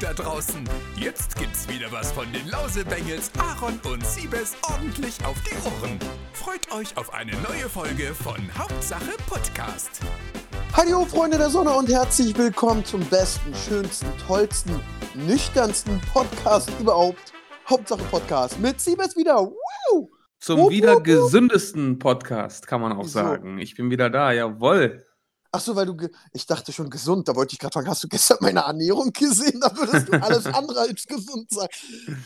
da draußen. Jetzt gibt's wieder was von den Lausebengels, Aaron und Siebes ordentlich auf die Ohren. Freut euch auf eine neue Folge von Hauptsache Podcast. Hallo Freunde der Sonne und herzlich willkommen zum besten, schönsten, tollsten, nüchternsten Podcast überhaupt. Hauptsache Podcast mit Siebes wieder. Woo! Zum Wupp, wieder wupp, wupp. gesündesten Podcast, kann man auch So. sagen. Ich bin wieder da, jawoll. Ach so, weil du, ich dachte schon gesund, da wollte ich gerade fragen, hast du gestern meine Ernährung gesehen? Da würdest du alles andere als gesund sein.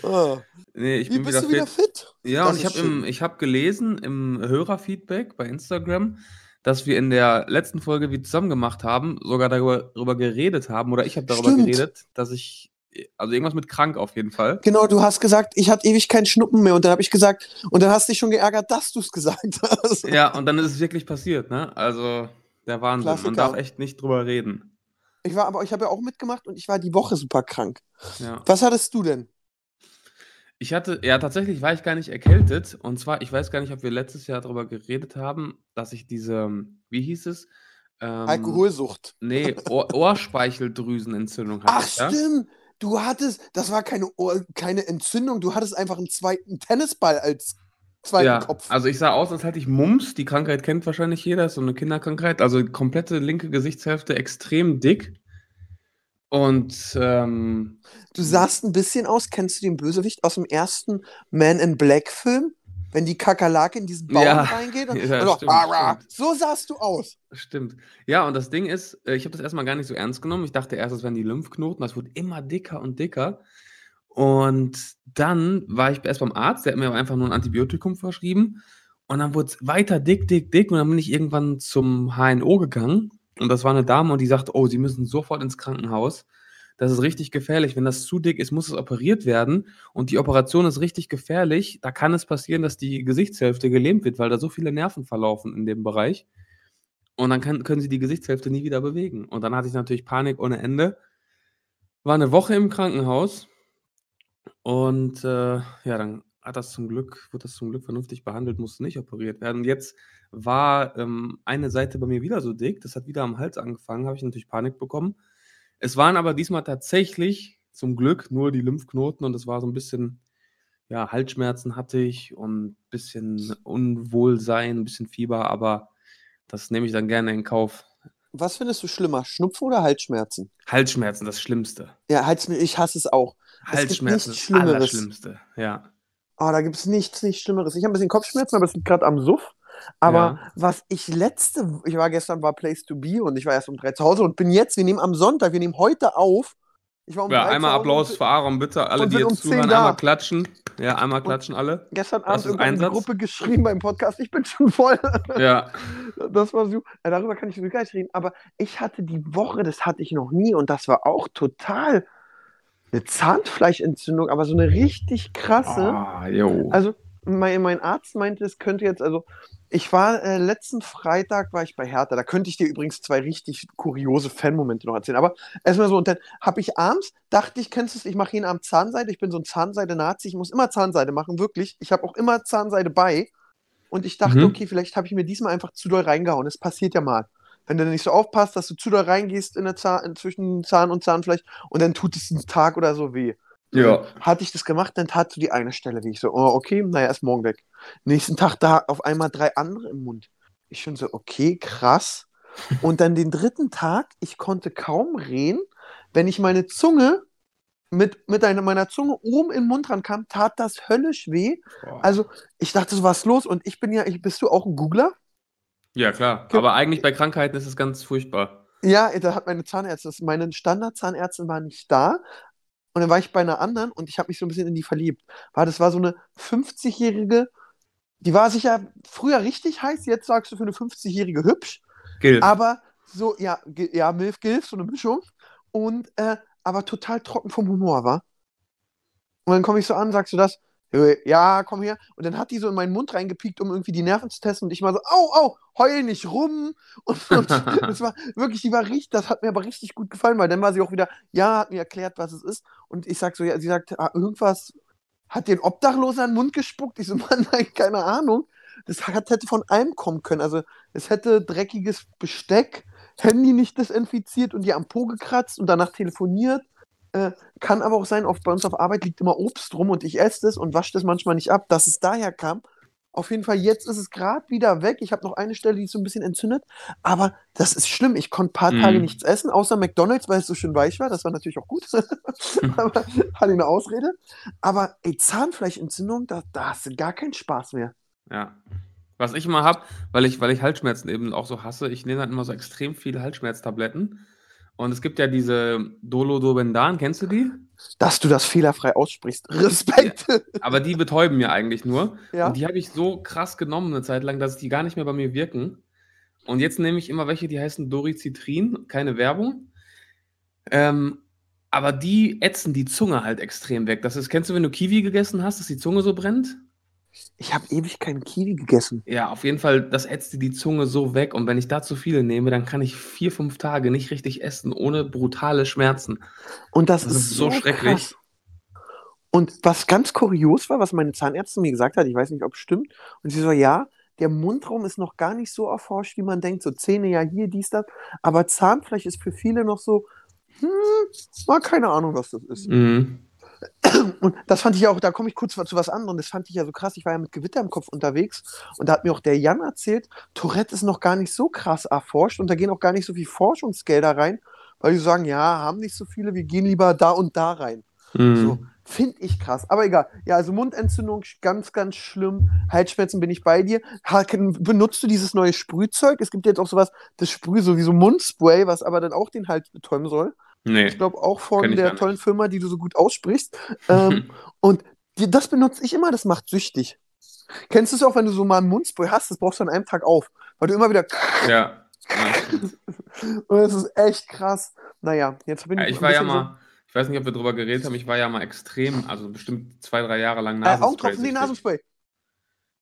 Ah. Nee, ich Wie bin bist wieder du fit. wieder fit? Ja, Das und ich habe hab gelesen im Hörerfeedback bei Instagram, dass wir in der letzten Folge, wie wir zusammen gemacht haben, sogar darüber, darüber geredet haben, oder ich habe darüber Stimmt. geredet, dass ich, also irgendwas mit krank auf jeden Fall. Genau, du hast gesagt, ich hatte ewig keinen Schnuppen mehr und dann habe ich gesagt, und dann hast du dich schon geärgert, dass du es gesagt hast. Ja, und dann ist es wirklich passiert, ne? Also, der Wahnsinn. Man Klassiker. darf echt nicht drüber reden. Ich war aber, ich habe ja auch mitgemacht und ich war die Woche super krank. Ja. Was hattest du denn? Ich hatte, ja, tatsächlich war ich gar nicht erkältet. Und zwar, ich weiß gar nicht, ob wir letztes Jahr darüber geredet haben, dass ich diese, wie hieß es? Ähm, Alkoholsucht. Nee, Ohr Ohrspeicheldrüsenentzündung hatte Ach ich, ja? stimmt, du hattest, das war keine, Ohr- keine Entzündung, du hattest einfach einen zweiten Tennisball als zweiten Ja, Kopf. also ich sah aus, als hätte ich Mumps. Die Krankheit kennt wahrscheinlich jeder, ist so eine Kinderkrankheit. Also komplette linke Gesichtshälfte extrem dick. Und ähm, Du sahst ein bisschen aus, kennst du den Bösewicht aus dem ersten Man in Black Film? Wenn die Kakerlake in diesen Baum Ja, reingeht? Und, ja, und doch, stimmt, "Ah, ah." stimmt. so sahst du aus. Stimmt. Ja, und das Ding ist, äh, ich habe das erstmal gar nicht so ernst genommen. Ich dachte erst, es wären die Lymphknoten. Das wurde immer dicker und dicker. Und dann war ich erst beim Arzt, der hat mir einfach nur ein Antibiotikum verschrieben. Und dann wurde es weiter dick, dick, dick. Und dann bin ich irgendwann zum HNO gegangen. Und das war eine Dame und die sagte, oh, Sie müssen sofort ins Krankenhaus. Das ist richtig gefährlich. Wenn das zu dick ist, muss es operiert werden. Und die Operation ist richtig gefährlich. Da kann es passieren, dass die Gesichtshälfte gelähmt wird, weil da so viele Nerven verlaufen in dem Bereich. Und dann kann, können sie die Gesichtshälfte nie wieder bewegen. Und dann hatte ich natürlich Panik ohne Ende. War eine Woche im Krankenhaus. Und äh, ja, dann hat das zum Glück, wurde das zum Glück vernünftig behandelt, musste nicht operiert werden. Und jetzt war ähm, eine Seite bei mir wieder so dick, das hat wieder am Hals angefangen, habe ich natürlich Panik bekommen. Es waren aber diesmal tatsächlich zum Glück nur die Lymphknoten und es war so ein bisschen, ja, Halsschmerzen hatte ich und ein bisschen Unwohlsein, ein bisschen Fieber, aber das nehme ich dann gerne in Kauf. Was findest du schlimmer, Schnupfen oder Halsschmerzen? Halsschmerzen, das Schlimmste. Ja, Halsschmerzen, ich hasse es auch. Halsschmerzen, nichts das Schlimmeres. Allerschlimmste. Ja. Oh, da gibt es nichts, nichts Schlimmeres. Ich habe ein bisschen Kopfschmerzen, aber es liegt gerade am Suff. Aber Ja. was ich letzte, ich war gestern, war Place to Be und ich war erst um drei zu Hause und bin jetzt, wir nehmen am Sonntag, wir nehmen heute auf. Ich war um Ja, einmal Applaus und für Aaron, bitte. Alle, und die um jetzt 10 zuhören, da. einmal klatschen. Ja, einmal klatschen alle. Gestern Abend in die Einsatz. Gruppe geschrieben beim Podcast, ich bin schon voll. Ja. Das war so, darüber kann ich gar nicht reden, aber ich hatte die Woche, das hatte ich noch nie und das war auch total eine Zahnfleischentzündung, aber so eine richtig krasse. Ah. Also mein, mein Arzt meinte, es könnte jetzt, also ich war äh, letzten Freitag war ich bei Hertha, da könnte ich dir übrigens zwei richtig kuriose Fan-Momente noch erzählen, aber erstmal so und dann habe ich abends, dachte ich, kennst du es, ich mache jeden Abend Zahnseide, ich bin so ein Zahnseide-Nazi, ich muss immer Zahnseide machen, wirklich, ich habe auch immer Zahnseide bei und ich dachte, Mhm. okay, vielleicht habe ich mir diesmal einfach zu doll reingehauen, das passiert ja mal. Wenn du nicht so aufpasst, dass du zu doll reingehst in der Zahn, zwischen Zahn und Zahnfleisch und dann tut es einen Tag oder so weh. ja. Hatte ich das gemacht, dann tat so die eine Stelle, wie ich so, oh, okay, naja, ist morgen weg. Nächsten Tag da auf einmal drei andere im Mund. Ich schon so, okay, krass. Und dann den dritten Tag, ich konnte kaum reden. Wenn ich meine Zunge mit, mit einer, meiner Zunge oben in den Mund rankam, tat das höllisch weh. Boah. Also, ich dachte, so was ist los? Und ich bin ja, ich, bist du auch ein Googler? Ja, klar. Aber eigentlich bei Krankheiten ist es ganz furchtbar. Ja, da hat meine Zahnärztin, meine Standardzahnärztin war nicht da. Und dann war ich bei einer anderen und ich habe mich so ein bisschen in die verliebt. War, das war so eine 50-jährige, die war sicher früher richtig heiß, jetzt sagst du für eine 50-jährige hübsch, Gilf. aber so, ja, ja, Milf Gilf, so eine Mischung. Und, äh, aber total trocken vom Humor, war. Und dann komme ich so an, sagst du das, äh, ja, komm her. Und dann hat die so in meinen Mund reingepiekt, um irgendwie die Nerven zu testen. Und ich mal so, au, au, heul nicht rum. Und, und das war wirklich, die war richtig, das hat mir aber richtig gut gefallen, weil dann war sie auch wieder, ja, hat mir erklärt, was es ist. Und ich sag so, ja, sie sagt, ah, irgendwas, hat den Obdachloser in den Mund gespuckt? Ich so, Mann, nein, keine Ahnung. Das hat, hätte von allem kommen können. Also, es hätte dreckiges Besteck, Handy nicht desinfiziert und die am Po gekratzt und danach telefoniert. Äh, kann aber auch sein, auf, bei uns auf Arbeit liegt immer Obst rum und ich esse das und wasche das manchmal nicht ab, dass es daher kam. Auf jeden Fall, jetzt ist es gerade wieder weg. Ich habe noch eine Stelle, die ist so ein bisschen entzündet. Aber das ist schlimm. Ich konnte ein paar Mhm. Tage nichts essen, außer McDonalds, weil es so schön weich war. Das war natürlich auch gut. aber hatte ich eine Ausrede. Aber ey, Zahnfleischentzündung, da, da hast du gar keinen Spaß mehr. Ja. Was ich immer habe, weil ich, weil ich Halsschmerzen eben auch so hasse, ich nehme dann immer so extrem viele Halsschmerztabletten. Und es gibt ja diese Dolodobendan, kennst du die? Dass du das fehlerfrei aussprichst. Respekt. Aber die betäuben mir eigentlich nur. Ja. Und die habe ich so krass genommen eine Zeit lang, dass die gar nicht mehr bei mir wirken. Und jetzt nehme ich immer welche, die heißen Dorizitrin, keine Werbung. Ähm, aber die ätzen die Zunge halt extrem weg. Das ist, kennst du, wenn du Kiwi gegessen hast, dass die Zunge so brennt? Ich habe ewig keinen Kiwi gegessen. Ja, auf jeden Fall, das ätzt dir die Zunge so weg. Und wenn ich da zu viele nehme, dann kann ich vier, fünf Tage nicht richtig essen, ohne brutale Schmerzen. Und das, Das ist ist so schrecklich. krass. Und was ganz kurios war, was meine Zahnärztin mir gesagt hat, ich weiß nicht, ob es stimmt, und sie so, ja, der Mundraum ist noch gar nicht so erforscht, wie man denkt, so Zähne ja hier, dies, das, aber Zahnfleisch ist für viele noch so, hm, mal keine Ahnung, was das ist. Mhm. Und das fand ich ja auch, da komme ich kurz zu was anderem, das fand ich ja so krass, ich war ja mit Gewitter im Kopf unterwegs und da hat mir auch der Jan erzählt, Tourette ist noch gar nicht so krass erforscht und da gehen auch gar nicht so viel Forschungsgelder rein, weil die sagen, ja, haben nicht so viele, wir gehen lieber da und da rein. Mhm. So, finde ich krass. Aber egal. Ja, also Mundentzündung, ganz, ganz schlimm. Halsschmerzen bin ich bei dir. Benutzt du dieses neue Sprühzeug? Es gibt jetzt auch sowas, das Sprüh, sowieso Mundspray, was aber dann auch den Hals betäuben soll. Nee. Ich glaube auch von ich der tollen Firma, die du so gut aussprichst. Ähm, und die, das benutze ich immer, das macht süchtig. Kennst du es auch, wenn du so mal ein Mundspray hast, das brauchst du an einem Tag auf, weil du immer wieder. Ja. ja. Und das ist echt krass. Naja, jetzt bin Ja, ich. ich ein war ja mal, ich weiß nicht, ob wir drüber gereht haben, ich war ja mal extrem, also bestimmt zwei, drei Jahre lang So, äh, Nasenspray. Augentropfen, nee, süchtig. Nasenspray.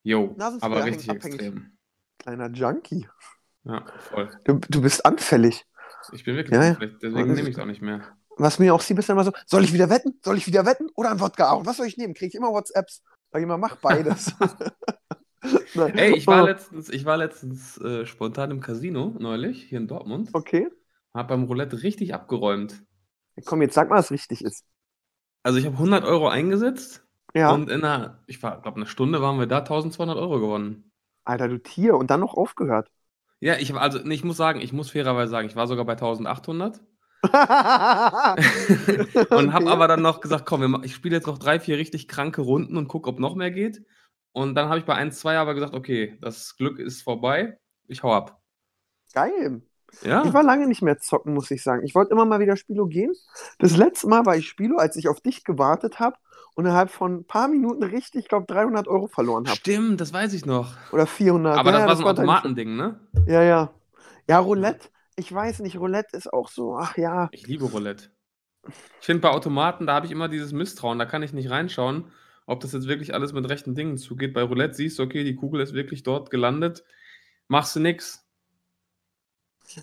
Jo, Nasenspray aber richtig abhängig. extrem. Kleiner Junkie. Ja, voll. Du, du bist anfällig. Ich bin wirklich Ja, unfähig, deswegen Und- nehme ich es auch nicht mehr. Was mir auch sie bisher immer so, soll ich wieder wetten? Soll ich wieder wetten? Oder ein Wodka auch? Was soll ich nehmen? Kriege ich immer WhatsApps. Sag ich immer, mach beides. Ey, ich war Oh, letztens, ich war letztens äh, spontan im Casino neulich, hier in Dortmund, Okay. hab beim Roulette richtig abgeräumt. Komm, jetzt sag mal, was richtig ist. Also ich habe 100 Euro eingesetzt Ja. und in einer, ich glaube, eine Stunde waren wir da, 1200 Euro gewonnen. Alter, du Tier. Und dann noch aufgehört. Ja, ich also, nee, ich muss sagen, ich muss fairerweise sagen, ich war sogar bei 1800 und habe aber dann noch gesagt, komm, ich spiele jetzt noch drei, vier richtig kranke Runden und gucke, ob noch mehr geht. Und dann habe ich bei 1, 2 aber gesagt, okay, das Glück ist vorbei, ich hau ab. Geil. Ja, Ich war lange nicht mehr zocken, muss ich sagen. Ich wollte immer mal wieder Spilo gehen. Das letzte Mal war ich Spilo, als ich auf dich gewartet habe und innerhalb von ein paar Minuten richtig, ich glaube, 300 Euro verloren habe. stimmt, das weiß ich noch. Oder 400. Aber ja, das war so ein Automatending, ne? Ja, ja. Ja, Roulette. Ich weiß nicht, Roulette ist auch so, ach ja. Ich liebe Roulette. Ich finde bei Automaten, da habe ich immer dieses Misstrauen, da kann ich nicht reinschauen, ob das jetzt wirklich alles mit rechten Dingen zugeht. Bei Roulette siehst du, okay, die Kugel ist wirklich dort gelandet, machst du nix.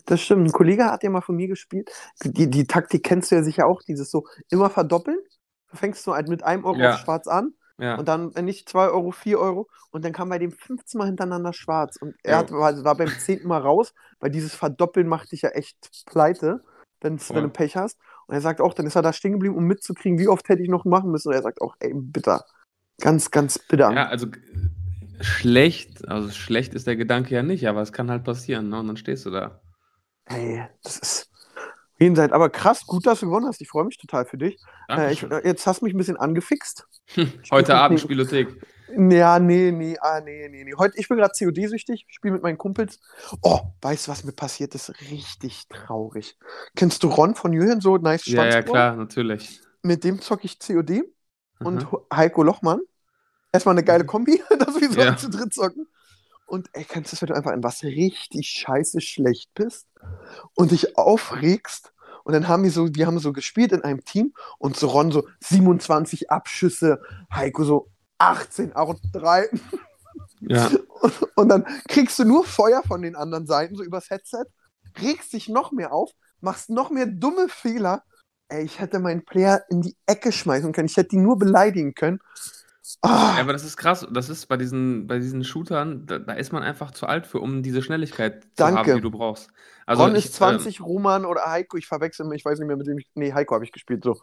Das stimmt. Ein Kollege hat ja mal von mir gespielt. Die, die Taktik kennst du ja sicher auch, dieses so immer verdoppeln. Du fängst so halt mit einem Euro Ja. schwarz an Ja, und dann, wenn nicht 2 Euro, 4 Euro und dann kam bei dem 15 Mal hintereinander schwarz. Und er hat, war, war beim 10. Mal raus, weil dieses Verdoppeln macht dich ja echt pleite, wenn du Pech hast. Und er sagt auch, dann ist er da stehen geblieben, um mitzukriegen, wie oft hätte ich noch machen müssen. Und er sagt auch, ey, bitter. Ganz, ganz bitter. ja also schlecht, also schlecht ist der Gedanke ja nicht, aber es kann halt passieren, ne? Und dann stehst du da. Ey, das ist jenseits. Aber krass, gut, dass du gewonnen hast. Ich freue mich total für dich. Äh, ich, äh, jetzt hast du mich ein bisschen angefixt. Heute Abend. Spielothek. Ja, nee, nee, ah, nee, nee, nee. Heute, ich bin gerade COD-süchtig, spiele mit meinen Kumpels. Oh, weißt du, was mir passiert ist? Richtig traurig. Kennst du Ron von Jürgen, so nice Ja, ja, klar, natürlich. Mit dem zocke ich COD und Mhm. Ho- Heiko Lochmann. Erstmal eine geile Kombi, dass wir so Ja. zu dritt zocken. Und ey, kennst du das, wenn du einfach in was richtig scheiße schlecht bist und dich aufregst? Und dann haben wir so, wir haben so gespielt in einem Team und so Ron so 27 Abschüsse, Heiko so 18 auch 3. Ja, Und, und dann kriegst du nur Feuer von den anderen Seiten, so übers Headset, regst dich noch mehr auf, machst noch mehr dumme Fehler. Ey, ich hätte meinen Player in die Ecke schmeißen können. Ich hätte ihn nur beleidigen können. Ah, Ja, aber das ist krass. Das ist bei diesen, bei diesen Shootern, da, da ist man einfach zu alt für, um diese Schnelligkeit zu Danke. haben, die du brauchst. Also Ron ich, ist 20, Roman oder Heiko, ich verwechsel mich, ich weiß nicht mehr, mit ich. Nee, Heiko habe ich gespielt, so.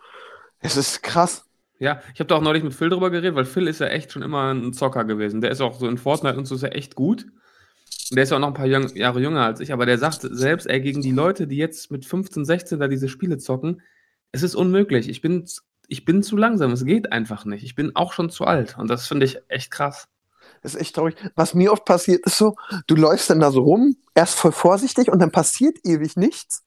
Es ist krass. Ähm, ja, ich habe da auch neulich mit Phil drüber geredet, weil Phil ist ja echt schon immer ein Zocker gewesen. Der ist auch so in Fortnite und so ist er echt gut. Und der ist ja auch noch ein paar Jahre jünger als ich, aber der sagt selbst, ey, gegen die Leute, die jetzt mit 15, 16 da diese Spiele zocken, es ist unmöglich. Ich bin, ich bin zu langsam. Es geht einfach nicht. Ich bin auch schon zu alt. Und das finde ich echt krass. Das ist echt traurig. Was mir oft passiert, ist so, du läufst dann da so rum, erst voll vorsichtig und dann passiert ewig nichts.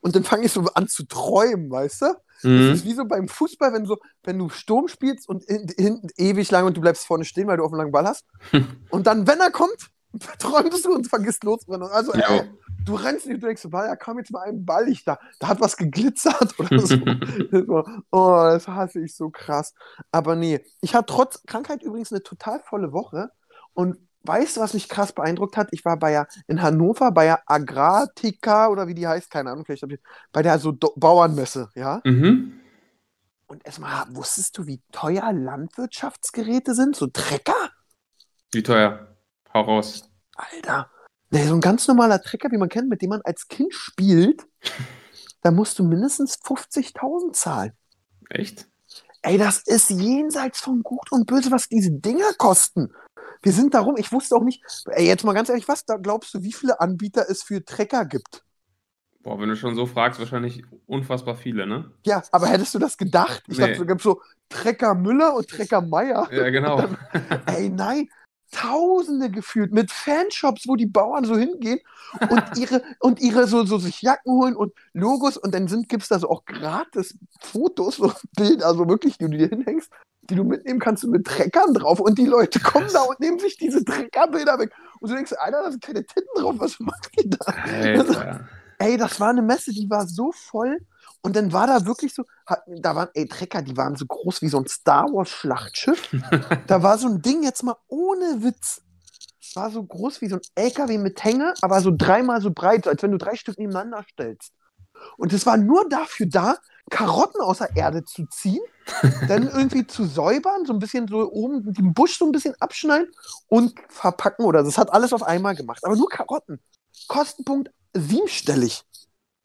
Und dann fange ich so an zu träumen, weißt du? Das Mhm. ist wie so beim Fußball, wenn, so, wenn du Sturm spielst und hin- hinten ewig lang und du bleibst vorne stehen, weil du auf einen langen Ball hast. Und dann, wenn er kommt, träumst du und vergisst loszurennen. Also, Jo. ey, du rennst nicht, du denkst, da kam jetzt mal ein Ball ich da. Da hat was geglitzert oder so. Oh, das hasse ich so krass. Aber nee, ich hatte trotz Krankheit übrigens eine total volle Woche. Und weißt du, was mich krass beeindruckt hat? Ich war bei ja in Hannover bei der Agratica oder wie die heißt, keine Ahnung, vielleicht ich, bei der so Do Bauernmesse, ja. Mhm. Und erstmal, wusstest du, wie teuer Landwirtschaftsgeräte sind? So Trecker? Wie teuer? Hau raus. Alter. So ein ganz normaler Trecker, wie man kennt, mit dem man als Kind spielt, da musst du mindestens 50.000 zahlen. Echt? Ey, das ist jenseits von Gut und Böse, was diese Dinger kosten. Wir sind darum, ich wusste auch nicht, ey, jetzt mal ganz ehrlich, was da glaubst du, wie viele Anbieter es für Trecker gibt? Boah, wenn du schon so fragst, wahrscheinlich unfassbar viele, ne? Ja, aber hättest du das gedacht? Ich Nee. dachte, es gibt so Trecker Müller und Trecker Meier. Ja, genau. Ey, nein, Tausende gefühlt mit Fanshops, wo die Bauern so hingehen und ihre und ihre so, so sich Jacken holen und Logos und dann sind gibt's da so auch gratis Fotos, so Bilder, also wirklich, die du dir hinhängst, die du mitnehmen kannst mit Treckern drauf und die Leute kommen da und nehmen sich diese Treckerbilder weg und du denkst, Alter, da sind keine Titten drauf, was macht die da? Alter. Ey, das war eine Messe, die war so voll. Und dann war da wirklich so, da waren, ey, Trecker, die waren so groß wie so ein Star Wars Schlachtschiff. da war so ein Ding jetzt mal ohne Witz. Es war so groß wie so ein LKW mit Hänge, aber so dreimal so breit, als wenn du drei Stück nebeneinander stellst. Und es war nur dafür da, Karotten aus der Erde zu ziehen, dann irgendwie zu säubern, so ein bisschen so oben den Busch so ein bisschen abschneiden und verpacken oder das hat alles auf einmal gemacht. Aber nur Karotten. Kostenpunkt siebenstellig.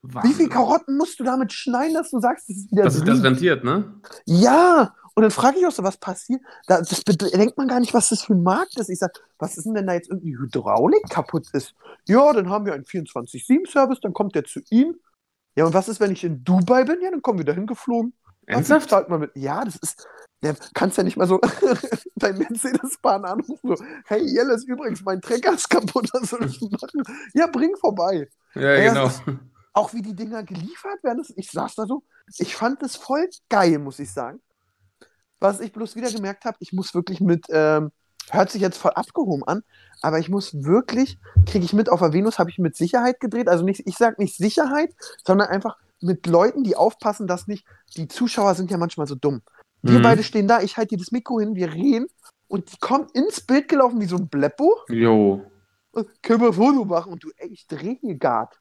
Wie viel Karotten musst du damit schneiden, dass du sagst, das ist wieder Das ist das rentiert, ne? Ja, und dann frage ich auch so, was passiert? Da, das bedenkt man gar nicht, was das für ein Markt ist. Ich sage, was ist denn, wenn da jetzt irgendwie Hydraulik kaputt ist? Ja, dann haben wir einen 24-7-Service, dann kommt der zu Ihnen. Ja, und was ist, wenn ich in Dubai bin? Ja, dann kommen wir dahin geflogen. Ernsthaft? Zahlt man mit. Ja, das ist. Ja, kannst ja nicht mal so dein Mercedes-Bahn anrufen. So, hey, Jelles, übrigens, mein Trecker ist kaputt, was soll ich machen? Ja, bring vorbei. Ja, Ja, genau. das Auch wie die Dinger geliefert werden, ich saß da so, ich fand das voll geil, muss ich sagen. Was ich bloß wieder gemerkt habe, ich muss wirklich mit, ähm, hört sich jetzt voll abgehoben an, aber ich muss wirklich, kriege ich mit, auf der Venus habe ich mit Sicherheit gedreht, also nicht, ich sage nicht Sicherheit, sondern einfach mit Leuten, die aufpassen, dass nicht, die Zuschauer sind ja manchmal so dumm. Wir Mhm. beide stehen da, ich halte dir das Mikro hin, wir reden und die kommen ins Bild gelaufen wie so ein Bleppo Jo. und können wir ein Foto machen und du, ey, ich drehe hier grad.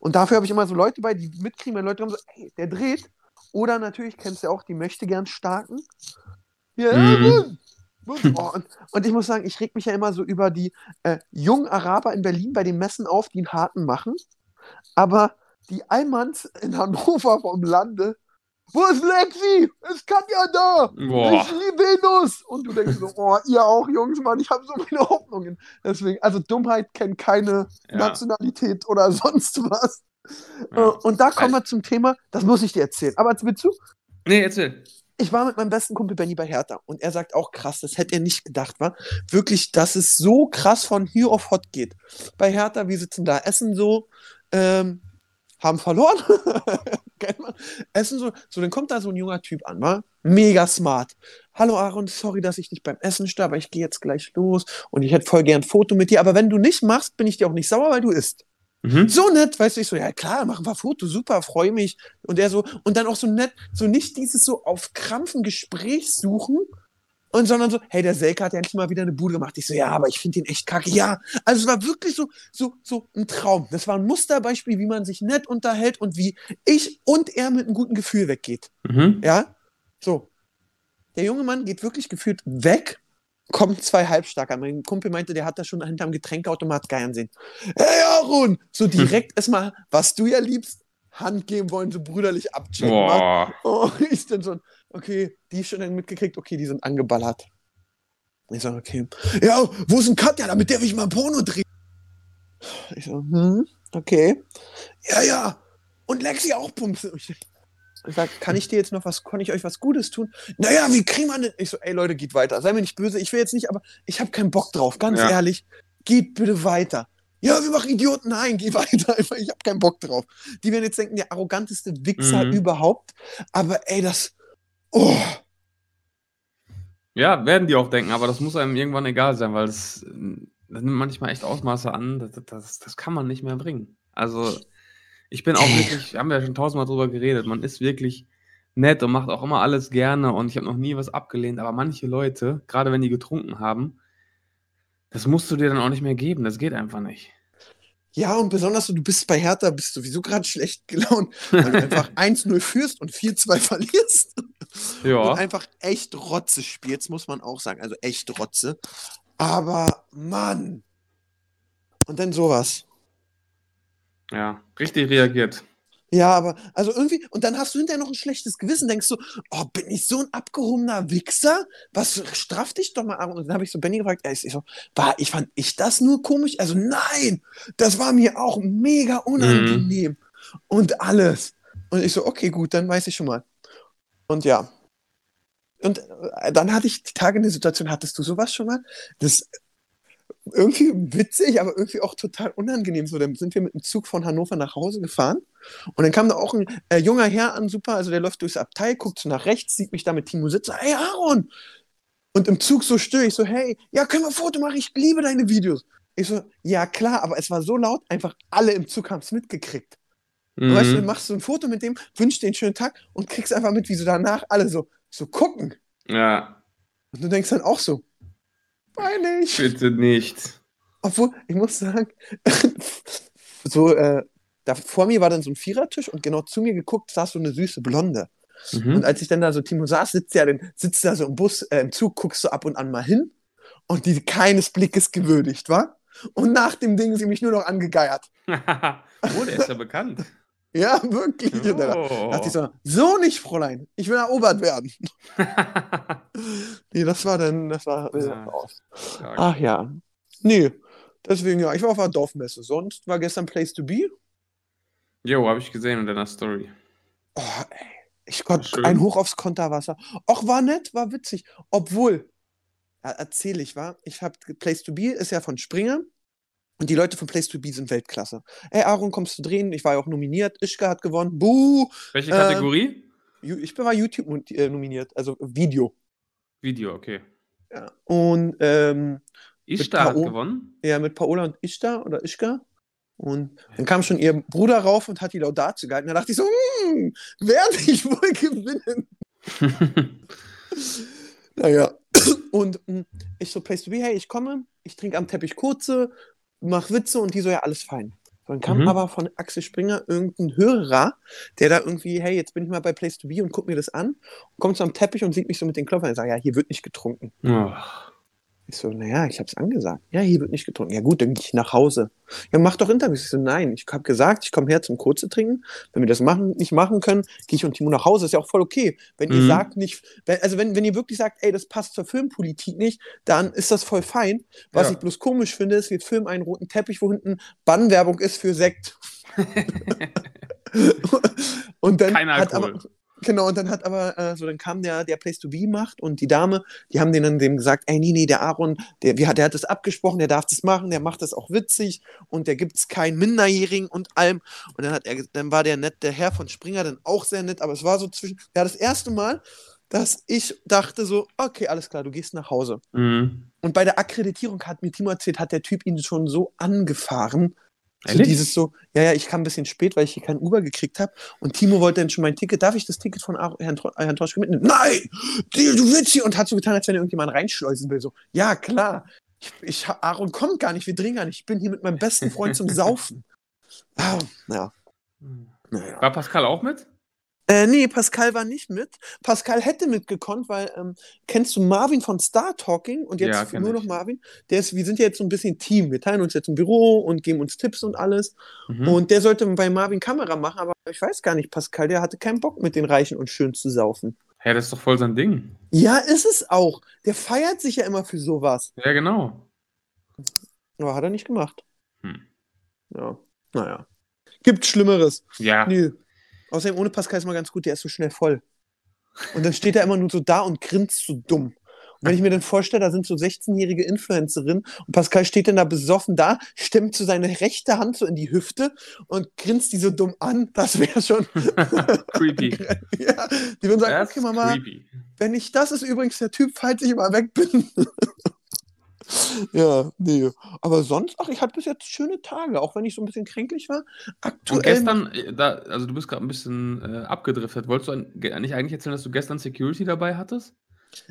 Und dafür habe ich immer so Leute bei, die mitkriegen, wenn Leute kommen, so, ey, der dreht. Oder natürlich kennst du ja auch die möchte gern starken. Ja, Mhm. Oh, und, und ich muss sagen, ich reg mich ja immer so über die äh, jungen Araber in Berlin bei den Messen auf, die einen harten machen. Aber die Almans in Hannover vom Lande, wo ist Lexi? Es kann ja da. Boah. Ich liebe Venus. Und du denkst so, oh, ihr auch, Jungs, Mann, ich habe so viele Hoffnungen. Deswegen, also Dummheit kennt keine Ja. Nationalität oder sonst was. Ja. Äh, Und da kommen wir zum Thema, das muss ich dir erzählen. Aber willst du? Nee, erzähl. Ich war mit meinem besten Kumpel Benny bei Hertha und er sagt auch krass, das hätte er nicht gedacht, war wirklich, dass es so krass von hier auf hot geht. Bei Hertha, wir sitzen da, essen so, ähm, haben verloren, essen so, so, dann kommt da so ein junger Typ an, war mega smart. Hallo Aaron, sorry, dass ich dich beim Essen störe, aber ich gehe jetzt gleich los und ich hätte voll gern ein Foto mit dir, aber wenn du nicht machst, bin ich dir auch nicht sauer, weil du isst. Mhm. So nett, weißt du, ich so, ja klar, machen wir Foto, super, freue mich. Und er so, und dann auch so nett, so nicht dieses so auf Krampfen Gespräch suchen, und sondern so, hey, der Selke hat ja endlich mal wieder eine Bude gemacht. Ich so, ja, aber ich finde ihn echt kacke. Ja, also es war wirklich so, so, so ein Traum. Das war ein Musterbeispiel, wie man sich nett unterhält und wie ich und er mit einem guten Gefühl weggeht. Mhm. Ja, so. der junge Mann geht wirklich gefühlt weg, kommen zwei Halbstarke an. Mein Kumpel meinte, der hat da schon hinterm Getränkeautomat geiern sehen. Hey Aaron! So direkt erstmal, was du ja liebst, Hand geben wollen, so brüderlich abchecken. Oh, ich dann so, okay, die schon dann mitgekriegt, okay, die sind angeballert. Ich sage, okay. Ja, wo ist denn Katja? Damit der will ich mal ein Porno drehen. Ich so, hm, okay. Ja, ja. Und Lexi auch Pumpe. Ich, ich sag, kann ich dir jetzt noch was, kann ich euch was Gutes tun? Naja, wie kriegen wir denn? Ich so, ey Leute, geht weiter. Sei mir nicht böse, ich will jetzt nicht, aber ich habe keinen Bock drauf, ganz Ja. ehrlich. Geht bitte weiter. Ja, wir machen Idioten. Nein, geh weiter. Ich habe keinen Bock drauf. Die werden jetzt denken, der arroganteste Wichser Mhm. überhaupt. Aber ey, das. Oh. Ja, werden die auch denken, aber das muss einem irgendwann egal sein, weil das, äh, das nimmt manchmal echt Ausmaße an, das, das, das kann man nicht mehr bringen. Also, ich bin auch wirklich, haben wir ja schon tausendmal drüber geredet, man ist wirklich nett und macht auch immer alles gerne und ich habe noch nie was abgelehnt, aber manche Leute, gerade wenn die getrunken haben, das musst du dir dann auch nicht mehr geben, das geht einfach nicht. Ja, und besonders so, du bist bei Hertha, bist sowieso gerade schlecht gelaunt, weil du einfach 1-0 führst und 4-2 verlierst. Ja. Und einfach echt Rotze spielst, muss man auch sagen. Also echt Rotze. Aber Mann. Und dann sowas. Ja, richtig reagiert. Ja, aber, also irgendwie, und dann hast du hinterher noch ein schlechtes Gewissen, denkst du, oh, bin ich so ein abgehobener Wichser? Was straff dich doch mal an? Und dann habe ich so Benny gefragt, ey, ich so, war, ich fand ich das nur komisch? Also nein, das war mir auch mega unangenehm. Und alles. Und ich so, okay, gut, dann weiß ich schon mal. Und ja. Und äh, dann hatte ich die Tage eine Situation, hattest du sowas schon mal? Das irgendwie witzig, aber irgendwie auch total unangenehm. So, dann sind wir mit dem Zug von Hannover nach Hause gefahren und dann kam da auch ein äh, junger Herr an, super, also der läuft durchs Abteil, guckt so nach rechts, sieht mich da mit Timo sitzen, hey Aaron! Und im Zug so still, ich so, hey, ja, können wir ein Foto machen, ich liebe deine Videos. Ich so, ja klar, aber es war so laut, einfach alle im Zug haben es mitgekriegt. Und Weißt du, dann Mhm. machst du ein Foto mit dem, wünschst dir einen schönen Tag und kriegst einfach mit, wie so danach alle so, so gucken. Ja, Und du denkst dann auch so, peinlich. bitte nicht. Obwohl, ich muss sagen, so, äh, da vor mir war dann so ein Vierertisch und genau zu mir geguckt saß so eine süße Blonde. Mhm. Und als ich dann da so Timo saß, sitzt ja dann, sitzt da so im Bus, äh, im Zug, guckst du ab und an mal hin und die keines Blickes gewürdigt, war. Und nach dem Ding sie mich nur noch angegeiert. oh, der ist ja bekannt. Ja, wirklich. Und Da Oh. dachte ich so, so nicht, Fräulein. Ich will erobert werden. Nee, das war dann, das war Ja. aus. Stark. Ach ja. Nee. Deswegen, ja, ich war auf der Dorfmesse. Sonst war gestern Place to Be. Jo, habe ich gesehen in deiner Story. Oh, ey. Ich konnte ein Hoch aufs Konterwasser. Och, war nett, war witzig. Obwohl, erzähle ich, war, ich habe Place to Be ist ja von Springer. Und die Leute von Place to Be sind Weltklasse. Ey, Aaron, kommst du drehen? Ich war ja auch nominiert. Ischka hat gewonnen. Buh! Welche Ähm, Kategorie? Ju- Ich bin bei YouTube äh, nominiert, also Video. Video, okay. Ja. Und ähm, Ishtar hat gewonnen. ja, mit Paola und Ishta oder Ischka. Und dann kam schon ihr Bruder rauf und hat die Laudatio gehalten. Da dachte ich so, hm, werde ich wohl gewinnen? Naja. Und mh, ich so, Place to be, hey, ich komme, ich trinke am Teppich kurze, mach Witze und die so, ja, alles fein. Dann kam Mhm. aber von Axel Springer irgendein Hörer, der da irgendwie, hey, jetzt bin ich mal bei Place to be und guck mir das an, kommt so am Teppich und sieht mich so mit den Klopfern und sagt, ja, hier wird nicht getrunken. oh. Ich so, naja, ich hab's angesagt. Ja, hier wird nicht getrunken. Ja gut, dann gehe ich nach Hause. Ja, mach doch Interviews. Ich so, nein, ich habe gesagt, ich komme her zum Kurze trinken. Wenn wir das machen, nicht machen können, gehe ich und Timo nach Hause. Ist ja auch voll okay. Wenn ihr Mhm. sagt nicht, wenn, also wenn, wenn ihr wirklich sagt, ey, das passt zur Filmpolitik nicht, dann ist das voll fein. Was Ja. ich bloß komisch finde, ist, wir filmen einen roten Teppich, wo hinten Bannwerbung ist für Sekt. und dann Kein hat Alkohol. aber Genau, und dann hat aber, äh, so, dann kam der, der Place to Be macht und die Dame, die haben denen dem gesagt, ey, nee, nee, der Aaron, der, wie hat, der hat das abgesprochen, der darf das machen, der macht das auch witzig und der gibt's keinen Minderjährigen und allem. Und dann hat er, dann war der nett, der Herr von Springer dann auch sehr nett, aber es war so zwischen, ja, das erste Mal, dass ich dachte so, okay, alles klar, du gehst nach Hause. Mhm. Und bei der Akkreditierung hat mir Timo erzählt, hat der Typ ihn schon so angefahren. So Ehrlich? dieses so, ja, ja, ich kam ein bisschen spät, weil ich hier kein Uber gekriegt habe. Und Timo wollte dann schon mein Ticket. Darf ich das Ticket von Herrn, äh, Herrn Troschke mitnehmen? Nein! Du willst hier! Und hat so getan, als wenn er irgendjemand reinschleusen will. So, ja, klar. Ich, ich, Aaron kommt gar nicht, wir drehen gar nicht. Ich bin hier mit meinem besten Freund zum Saufen. Ah, ja, naja. War Pascal auch mit? Äh, nee, Pascal war nicht mit. Pascal hätte mitgekonnt, weil, ähm, kennst du Marvin von Star Talking? Und jetzt Ja, nur ich. noch Marvin. Der ist, wir sind ja jetzt so ein bisschen Team. Wir teilen uns jetzt ein Büro und geben uns Tipps und alles. Mhm. Und der sollte bei Marvin Kamera machen, aber ich weiß gar nicht, Pascal, der hatte keinen Bock mit den Reichen und Schön zu saufen. Hä, das ist doch voll sein Ding. Ja, ist es auch. Der feiert sich ja immer für sowas. Ja, genau. Aber hat er nicht gemacht. Hm. Ja, naja. Gibt Schlimmeres. Ja. Nö. Außerdem ohne Pascal ist mal ganz gut, der ist so schnell voll. Und dann steht er immer nur so da und grinst so dumm. Und wenn ich mir dann vorstelle, da sind so 16-jährige Influencerinnen und Pascal steht dann da besoffen da, stemmt so seine rechte Hand so in die Hüfte und grinst die so dumm an, das wäre schon. Creepy. ja, die würden sagen, Das okay, Mama, creepy. wenn ich, das ist übrigens der Typ, falls ich mal weg bin. ja, nee. Aber sonst, ach, ich hatte bis jetzt schöne Tage, auch wenn ich so ein bisschen kränklich war. Aktuell. Und gestern, äh, da, also du bist gerade ein bisschen äh, abgedriftet. Wolltest du nicht eigentlich erzählen, dass du gestern Security dabei hattest?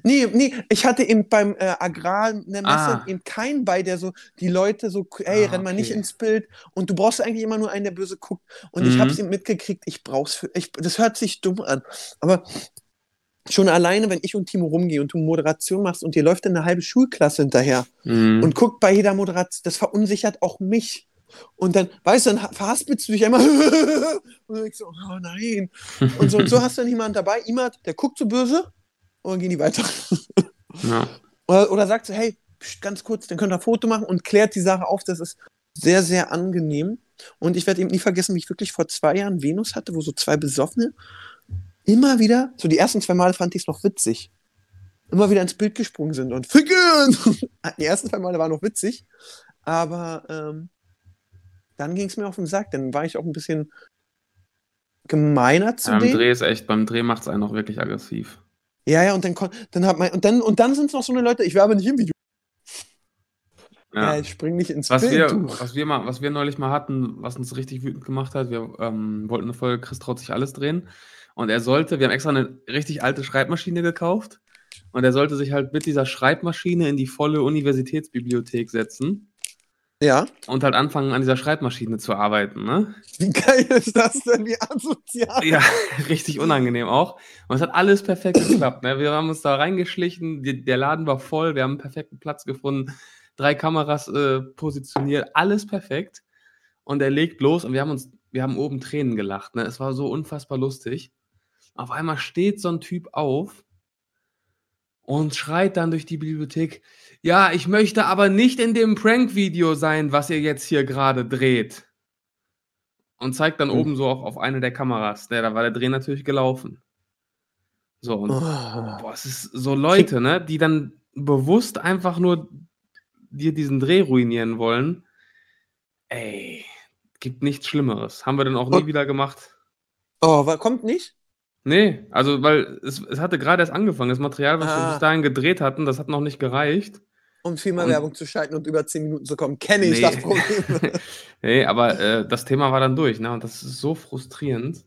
Nee, nee, ich hatte eben beim äh, Agrar in der Messe Ah. eben keinen bei, der so die Leute so, ey, Ah, renn mal nicht okay. ins Bild. Und du brauchst eigentlich immer nur einen, der böse guckt. Und ich habe Mhm. es eben mitgekriegt, ich brauch's für, ich, das hört sich dumm an. Aber schon alleine, wenn ich und Timo rumgehen und du Moderation machst und dir läuft dann eine halbe Schulklasse hinterher Mhm. und guckt bei jeder Moderation, das verunsichert auch mich. Und dann, weißt du, dann ha- verhaspelst du dich immer und dann denkst du, oh nein. Und so, und so hast du dann jemanden dabei, jemand, der guckt so böse und dann gehen die weiter. ja. Oder, oder sagt so, hey, pst, ganz kurz, dann könnt ihr ein Foto machen und klärt die Sache auf. Das ist sehr, sehr angenehm. Und ich werde eben nie vergessen, wie ich wirklich vor zwei Jahren Venus hatte, wo so zwei Besoffene immer wieder, so die ersten zwei Male fand ich es noch witzig, immer wieder ins Bild gesprungen sind und Ficken! Die ersten zwei Male waren noch witzig, aber ähm, dann ging es mir auf den Sack. Dann war ich auch ein bisschen gemeiner zu Beim denen. Dreh ist echt, beim Dreh macht es einen auch wirklich aggressiv. Ja, ja, und dann, dann hat man, und dann, und dann sind es noch so eine Leute, ich war aber nicht im Video. Ja, Ja. ich spring nicht ins Was Bild. wir, du. was, wir mal, was wir neulich mal hatten, was uns richtig wütend gemacht hat, wir ähm, wollten eine Folge Chris traut sich alles drehen. Und er sollte, wir haben extra eine richtig alte Schreibmaschine gekauft. Und er sollte sich halt mit dieser Schreibmaschine in die volle Universitätsbibliothek setzen Ja. und halt anfangen, an dieser Schreibmaschine zu arbeiten. Ne? Wie geil ist das denn? Wie asozial. Ja, richtig unangenehm auch. Und es hat alles perfekt geklappt. Ne? Wir haben uns da reingeschlichen, die, der Laden war voll, wir haben einen perfekten Platz gefunden, drei Kameras äh, positioniert, alles perfekt. Und er legt los und wir haben uns, wir haben oben Tränen gelacht. Ne? Es war so unfassbar lustig. Auf einmal steht so ein Typ auf und schreit dann durch die Bibliothek: Ja, ich möchte aber nicht in dem Prank-Video sein, was ihr jetzt hier gerade dreht. Und zeigt dann Hm. oben so auf, auf eine der Kameras. Ne, da war der Dreh natürlich gelaufen. So, und Oh. boah, es ist so Leute, ne, die dann bewusst einfach nur dir diesen Dreh ruinieren wollen. Ey, gibt nichts Schlimmeres. Haben wir dann auch nie wieder gemacht. Oh, kommt nicht? Nee, also, weil es, es hatte gerade erst angefangen. Das Material, was wir Ah. bis dahin gedreht hatten, das hat noch nicht gereicht. Um viermal Und- Werbung zu schalten und über zehn Minuten zu kommen. Kenne ich Nee. das Problem. Nee, aber äh, das Thema war dann durch, ne? Und das ist so frustrierend.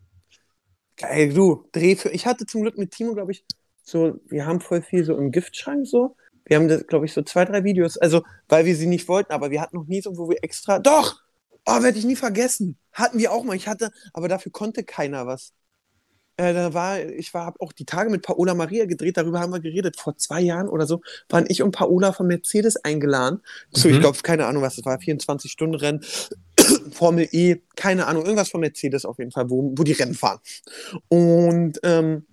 geil, du. Dreh für. Ich hatte zum Glück mit Timo, glaube ich, so, wir haben voll viel so im Giftschrank so. Wir haben, glaube ich, so zwei, drei Videos, also, weil wir sie nicht wollten, aber wir hatten noch nie so, wo wir extra. Doch! Oh, werde ich nie vergessen. Hatten wir auch mal. Ich hatte, aber dafür konnte keiner was. Äh, da war, ich war, hab auch die Tage mit Paola Maria gedreht, darüber haben wir geredet. Vor zwei Jahren oder so waren ich und Paola von Mercedes eingeladen. So, ich Mhm. glaube, keine Ahnung, was das war, 24-Stunden-Rennen, Formel E, keine Ahnung, irgendwas von Mercedes auf jeden Fall, wo, wo die Rennen fahren. Und ähm,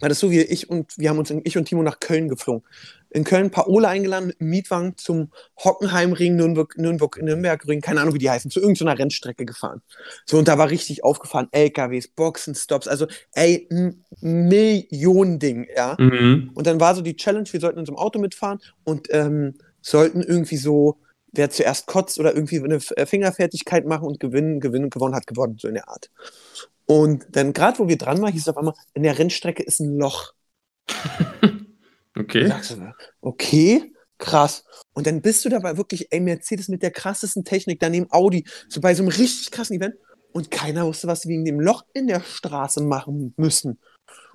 war das so, wie ich und wir haben uns, ich und Timo nach Köln geflogen. In Köln Paola eingeladen mit einem Mietwagen zum Hockenheimring, Nürnberg, Nürnberg, Nürnbergring, keine Ahnung, wie die heißen, zu irgendeiner Rennstrecke gefahren. So, und da war richtig aufgefahren, LKWs, Boxenstops, also, ey, ein Millionending, ja. Mhm. Und dann war so die Challenge, wir sollten in so einem Auto mitfahren und ähm, sollten irgendwie so, wer zuerst kotzt oder irgendwie eine äh, Fingerfertigkeit machen und gewinnen, gewinnen, gewonnen hat gewonnen, so in der Art. Und dann gerade, wo wir dran waren, hieß es auf einmal, in der Rennstrecke ist ein Loch. Okay. Du, okay, krass. Und dann bist du dabei wirklich, ey, Mercedes mit der krassesten Technik, daneben Audi, so bei so einem richtig krassen Event. Und keiner wusste, was sie wegen dem Loch in der Straße machen müssen.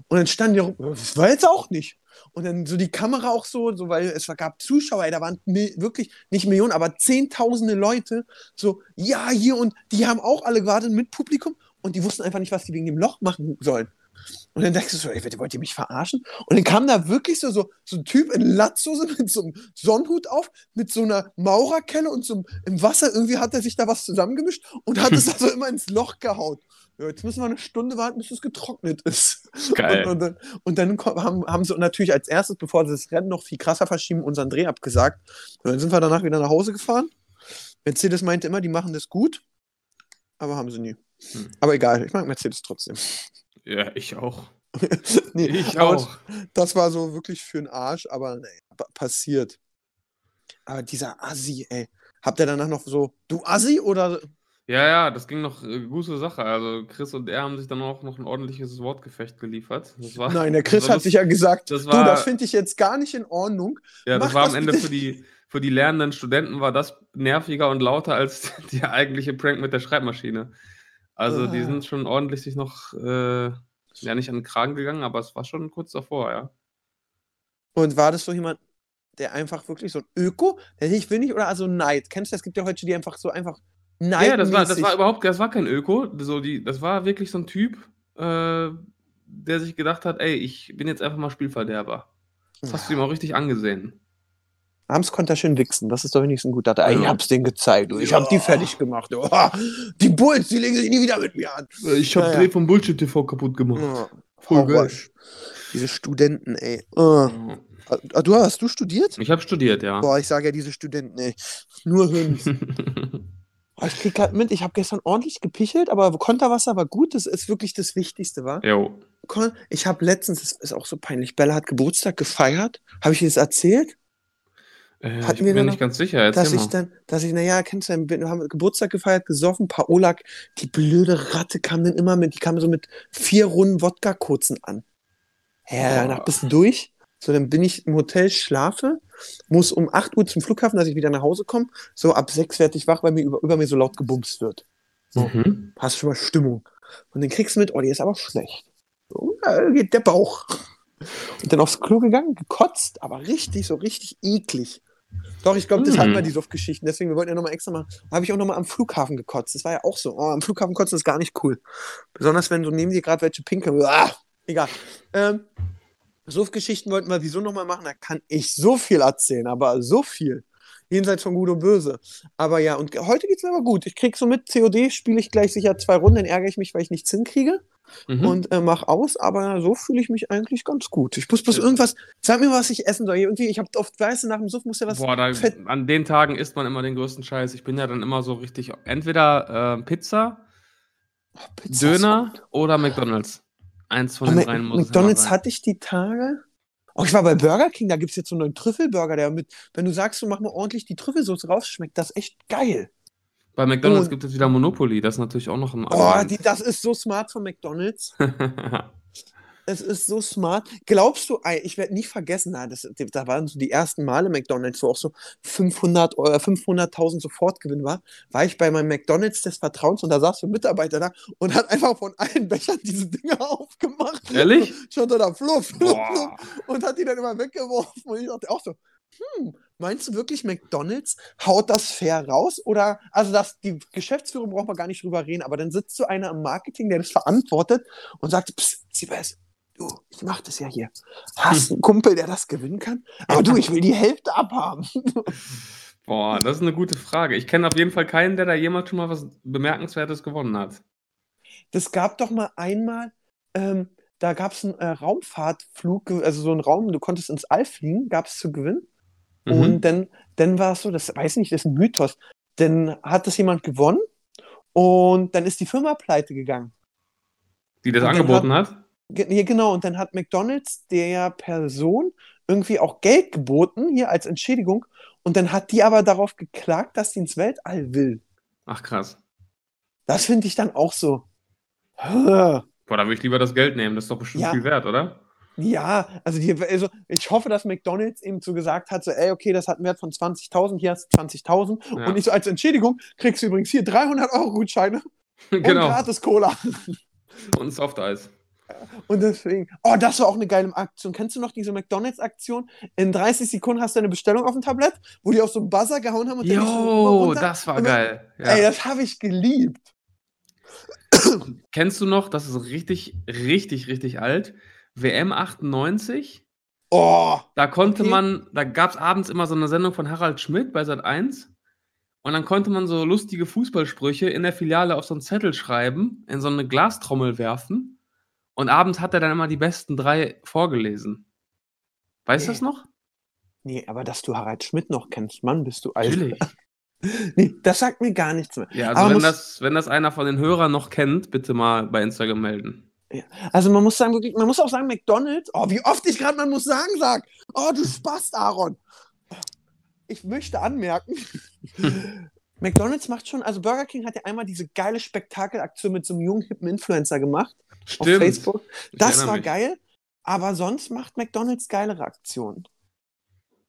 Und dann standen die rum, das war jetzt auch nicht. Und dann so die Kamera auch so, so weil es gab Zuschauer, ey, da waren wirklich nicht Millionen, aber zehntausende Leute, so, ja, hier und die haben auch alle gewartet mit Publikum und die wussten einfach nicht, was die wegen dem Loch machen sollen. Und dann denkst du so, ey, wollt ihr mich verarschen? Und dann kam da wirklich so, so, so ein Typ in Latzhose mit so einem Sonnenhut auf, mit so einer Maurerkelle und so einem, im Wasser. Irgendwie hat er sich da was zusammengemischt und hat es also immer ins Loch gehauen. Ja, jetzt müssen wir eine Stunde warten, bis es getrocknet ist. Geil. Und, und dann, und dann haben, haben sie natürlich als erstes, bevor sie das Rennen noch viel krasser verschieben, unseren Dreh abgesagt. Und dann sind wir danach wieder nach Hause gefahren. Mercedes meinte immer, die machen das gut, aber haben sie nie. Hm. Aber egal, ich mag Mercedes trotzdem. Ja, ich auch. nee, Ich auch. Das war so wirklich für den Arsch, aber nee, pa- passiert. Aber dieser Assi, ey. Habt ihr danach noch so, du Assi oder Ja, ja, das ging noch äh, gute Sache. Also Chris und er haben sich dann auch noch ein ordentliches Wortgefecht geliefert. Das war, Nein, der Chris das war hat sich ja gesagt, das du, war- das finde ich jetzt gar nicht in Ordnung. Ja, das Mach war am das Ende bitte für die, für die lernenden Studenten war das nerviger und lauter als der eigentliche Prank mit der Schreibmaschine. Also die Ah. sind schon ordentlich sich noch, äh, ja nicht an den Kragen gegangen, aber es war schon kurz davor, ja. Und war das so jemand, der einfach wirklich so ein Öko, der ich will nicht, oder also Neid? Kennst du, es gibt ja heute, die einfach so einfach Neid. Ja, das war, das war überhaupt, das war kein Öko, so die, das war wirklich so ein Typ, äh, der sich gedacht hat, ey, ich bin jetzt einfach mal Spielverderber. Das hast du ihm auch richtig angesehen. Abends konnte er schön wichsen, das ist doch wenigstens gut. Dachte, ey, ich Ja. hab's denen gezeigt, du. ich hab die Ja. fertig gemacht. du. Die Bulls, die legen sich nie wieder mit mir an. Ich hab Dreh vom Bullshit TV kaputt gemacht. Ja, Voll geil. Diese Studenten, ey. Äh. Ah, Du hast du studiert? Ich habe studiert, ja. Boah, ich sage ja, diese Studenten, ey. Nur. Oh, ich krieg grad mit, ich habe gestern ordentlich gepichelt, aber Konterwasser war gut, das ist wirklich das Wichtigste, war. Jo. Ich habe letztens, das ist auch so peinlich, Bella hat Geburtstag gefeiert. Habe ich dir das erzählt? Äh, Hatten ich wir bin nicht noch- ganz sicher. Erzähl dass ich mal. dann, dass ich, naja, kennst du, wir haben Geburtstag gefeiert, gesoffen, Paola, die blöde Ratte kam dann immer mit, die kam so mit vier Runden Wodka-Kurzen an. Ja, Oh. danach bist du durch. So, dann bin ich im Hotel, schlafe, muss um 8 Uhr zum Flughafen, dass ich wieder nach Hause komme. So, ab 6 werde ich wach, weil mir über, über mir so laut gebumst wird. So, Mhm. hast schon mal Stimmung. Und dann kriegst du mit, oh, die ist aber schlecht. So, da geht der Bauch. Und dann aufs Klo gegangen, gekotzt, aber richtig, so richtig eklig. Doch, ich glaube, das Hm. hatten wir die Suftgeschichten. Deswegen, wir wollten ja nochmal extra. Da habe ich auch nochmal am Flughafen gekotzt. Das war ja auch so. Oh, am Flughafen kotzen ist gar nicht cool. Besonders wenn so neben dir gerade welche pinkeln. Ah, egal. Ähm, Suftgeschichten wollten wir wieso nochmal machen. Da kann ich so viel erzählen, aber so viel. Jenseits von Gut und Böse. Aber ja, und heute geht es aber gut. Ich krieg so mit COD, spiele ich gleich sicher zwei Runden, dann ärgere ich mich, weil ich nichts hinkriege Mhm. und äh, mach aus, aber so fühle ich mich eigentlich ganz gut. Ich muss bloß irgendwas, sag mir, was ich essen soll. Irgendwie, ich habe oft, weißt du, nach dem Suff muss ja was Boah, da, an den Tagen isst man immer den größten Scheiß. Ich bin ja dann immer so richtig, entweder äh, Pizza, Oh, Pizza Döner oder McDonalds. Eins von Aber den Ma- dreien muss McDonalds hatte ich die Tage. Oh, ich war bei Burger King, da gibt es jetzt so einen Trüffelburger, der mit, wenn du sagst, du mach mal ordentlich die Trüffelsoße raus, schmeckt das echt geil. Bei McDonalds Und- gibt es wieder Monopoly. Das ist natürlich auch noch ein Oh, die, das ist so smart von McDonalds. Es ist so smart. Glaubst du, ich werde nie vergessen, na, das, da waren so die ersten Male McDonalds, wo auch so 500 Euro, 500.000 Sofortgewinn war, war ich bei meinem McDonalds des Vertrauens und da saß so ein Mitarbeiter da und hat einfach von allen Bechern diese Dinger aufgemacht. Ehrlich? Schon da fluff, fluff, fluff und hat die dann immer weggeworfen und ich dachte auch so, hm, meinst du wirklich McDonalds haut das fair raus oder, also das, die Geschäftsführung braucht man gar nicht drüber reden, aber dann sitzt so einer im Marketing, der das verantwortet und sagt, psst, Siebes, du, ich mach das ja hier. Hast einen Kumpel, der das gewinnen kann? Aber du, ich will die Hälfte abhaben. Boah, das ist eine gute Frage. Ich kenne auf jeden Fall keinen, der da jemals schon mal was Bemerkenswertes gewonnen hat. Das gab doch mal einmal, ähm, da gab es einen äh, Raumfahrtflug, also so einen Raum, du konntest ins All fliegen, gab es zu gewinnen. Mhm. Und dann, dann war es so, das weiß nicht, das ist ein Mythos. Dann hat das jemand gewonnen und dann ist die Firma pleite gegangen. Die das und angeboten hat? Ge- Ja, genau, und dann hat McDonalds der Person irgendwie auch Geld geboten, hier als Entschädigung. Und dann hat die aber darauf geklagt, dass sie ins Weltall will. Ach krass. Das finde ich dann auch so. Boah, da würde ich lieber das Geld nehmen. Das ist doch bestimmt Ja. viel wert, oder? Ja, also, die, also ich hoffe, dass McDonalds eben so gesagt hat, so, ey, okay, das hat einen Wert von 20.000, hier hast du 20.000 Ja. und nicht so als Entschädigung kriegst du übrigens hier 300 Euro Gutscheine und genau. gratis Cola. Und Softeis. Und deswegen, oh, das war auch eine geile Aktion. Kennst du noch diese McDonalds-Aktion? In 30 Sekunden hast du eine Bestellung auf dem Tablett, wo die auf so einen Buzzer gehauen haben und Jo, runter. das war Und dann- geil. Ja. Ey, das habe ich geliebt. kennst du noch, das ist richtig, richtig, richtig alt, WM 98? Oh, Da konnte Okay. man, da gab es abends immer so eine Sendung von Harald Schmidt bei Sat 1. Und dann konnte man so lustige Fußballsprüche in der Filiale auf so einen Zettel schreiben, in so eine Glastrommel werfen. Und abends hat er dann immer die besten drei vorgelesen. Weißt du Nee. das noch? nee, aber dass du Harald Schmidt noch kennst, Mann, bist du alt. Natürlich. Nee, das sagt mir gar nichts mehr. Ja, also Aber wenn das, wenn das einer von den Hörern noch kennt, bitte mal bei Instagram melden. Also man muss sagen, wirklich, man muss auch sagen, McDonalds, oh, wie oft ich gerade man muss sagen sag. Oh, du Spast, Aaron. Ich möchte anmerken, McDonalds macht schon, also Burger King hat ja einmal diese geile Spektakelaktion mit so einem jungen, hippen Influencer gemacht auf Stimmt. Facebook. Ich Das war mich. geil, aber sonst macht McDonalds geilere Aktionen.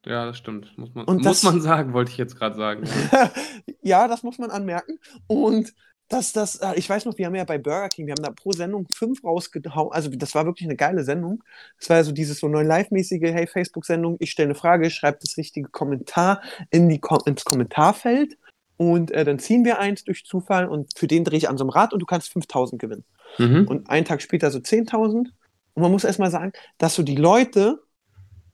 Ja, das stimmt. Muss man, Und muss das- man sagen, wollte ich jetzt gerade sagen. ja, das muss man anmerken. Und dass das, äh, ich weiß noch, wir haben ja bei Burger King, wir haben da pro Sendung fünf rausgehauen. Also, das war wirklich eine geile Sendung. Das war ja so dieses so neu live-mäßige, hey, Facebook-Sendung, ich stelle eine Frage, schreibe das richtige Kommentar in die ins Kommentarfeld und äh, dann ziehen wir eins durch Zufall und für den drehe ich an so einem Rad und du kannst 5000 gewinnen. Mhm. Und einen Tag später so 10.000. Und man muss erstmal sagen, dass so die Leute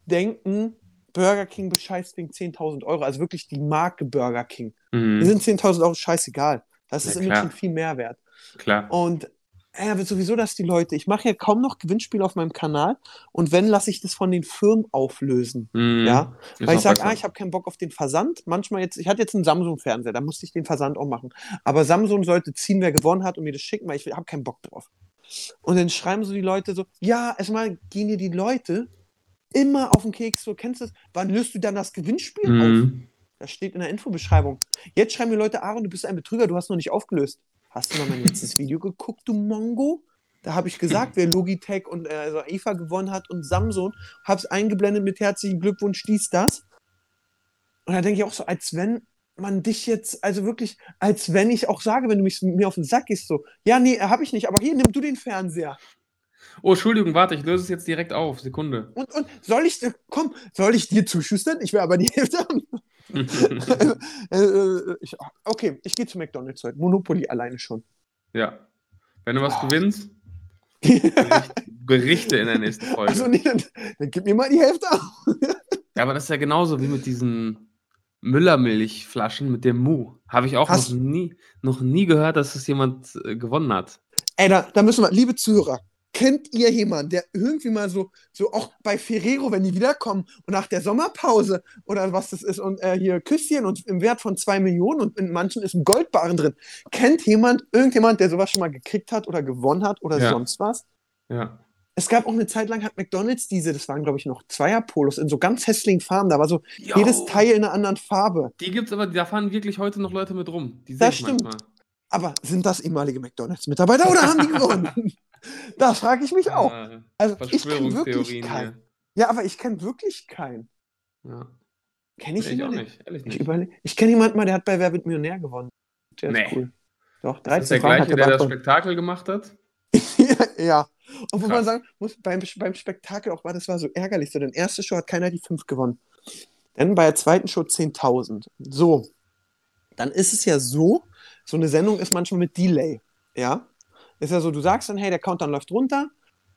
denken, Burger King bescheißt wegen 10.000 Euro. Also wirklich die Marke Burger King. Mhm. Mir sind 10.000 Euro scheißegal. Das Ja, ist immer schon viel mehr wert. Klar. Und er wird sowieso, dass die Leute, ich mache ja kaum noch Gewinnspiele auf meinem Kanal und wenn, lasse ich das von den Firmen auflösen. Mhm. Ja, weil ich sage, ah, ich habe keinen Bock auf den Versand. Manchmal jetzt, ich hatte jetzt einen Samsung-Fernseher, da musste ich den Versand auch machen. Aber Samsung sollte ziehen, wer gewonnen hat und mir das schicken, weil ich habe keinen Bock drauf. Und dann schreiben so die Leute so, ja, erstmal gehen dir die Leute immer auf den Keks, so, kennst du das? Wann löst du dann das Gewinnspiel auf? Das steht in der Infobeschreibung. Jetzt schreiben die Leute, Aaron, du bist ein Betrüger, du hast noch nicht aufgelöst. Hast du mal mein letztes Video geguckt, du Mongo? Da habe ich gesagt, wer Logitech und äh, also Eva gewonnen hat und Samsung. Hab's eingeblendet mit herzlichen Glückwunsch, dies, das. Und da denke ich auch so, als wenn man dich jetzt, also wirklich, als wenn ich auch sage, wenn du mich mir auf den Sack gehst, so, ja, nee, habe ich nicht, aber hier, nimm du den Fernseher. Oh, Entschuldigung, warte, ich löse es jetzt direkt auf. Sekunde. Und, und soll ich, komm, soll ich dir zuschüstern? Ich will aber die Hälfte haben. äh, äh, ich, okay, ich gehe zu McDonalds heute. Monopoly alleine schon. ja. Wenn du was Oh. gewinnst, bericht, berichte in der nächsten Folge. also nee, dann, dann gib mir mal die Hälfte auf. Ja, aber das ist ja genauso wie mit diesen Müllermilchflaschen mit dem Mu. Habe ich auch Hast- noch nie, noch nie gehört, dass es jemand äh, gewonnen hat. Ey, da, da müssen wir, liebe Zuhörer, kennt ihr jemanden, der irgendwie mal so, so auch bei Ferrero, wenn die wiederkommen und nach der Sommerpause oder was das ist und äh, hier Küsschen und im Wert von zwei Millionen und in manchen ist ein Goldbarren drin. Kennt jemand, irgendjemand, der sowas schon mal gekriegt hat oder gewonnen hat oder Ja. sonst was? Ja. Es gab auch eine Zeit lang, hat McDonalds diese, das waren glaube ich noch Zweierpolos in so ganz hässlichen Farben, da war so jedes Teil in einer anderen Farbe. Die gibt's aber, da fahren wirklich heute noch Leute mit rum. Die Das stimmt. manchmal. Aber sind das ehemalige McDonalds-Mitarbeiter oder haben die gewonnen? Das frage ich mich auch. Äh, Also ich kenne wirklich keinen. hier. Ja, aber ich kenne wirklich keinen. Ja. Kenne ich, Nee, ich auch nicht, ehrlich Ich, nicht. überle- ich kenne jemanden mal, der hat bei Wer wird Millionär gewonnen. Der ist Nee. cool. Doch, Das ist 13 der Fragen gleiche, er der das. Spektakel gemacht hat. ja. Obwohl man Krass. sagen muss, beim, beim Spektakel auch war, das war so ärgerlich. So, denn erste Show hat keiner die 5 gewonnen. Dann bei der zweiten Show 10.000. So. Dann ist es ja so, so eine Sendung ist manchmal mit Delay. Ja. Ist ja so, du sagst dann, hey, der Countdown läuft runter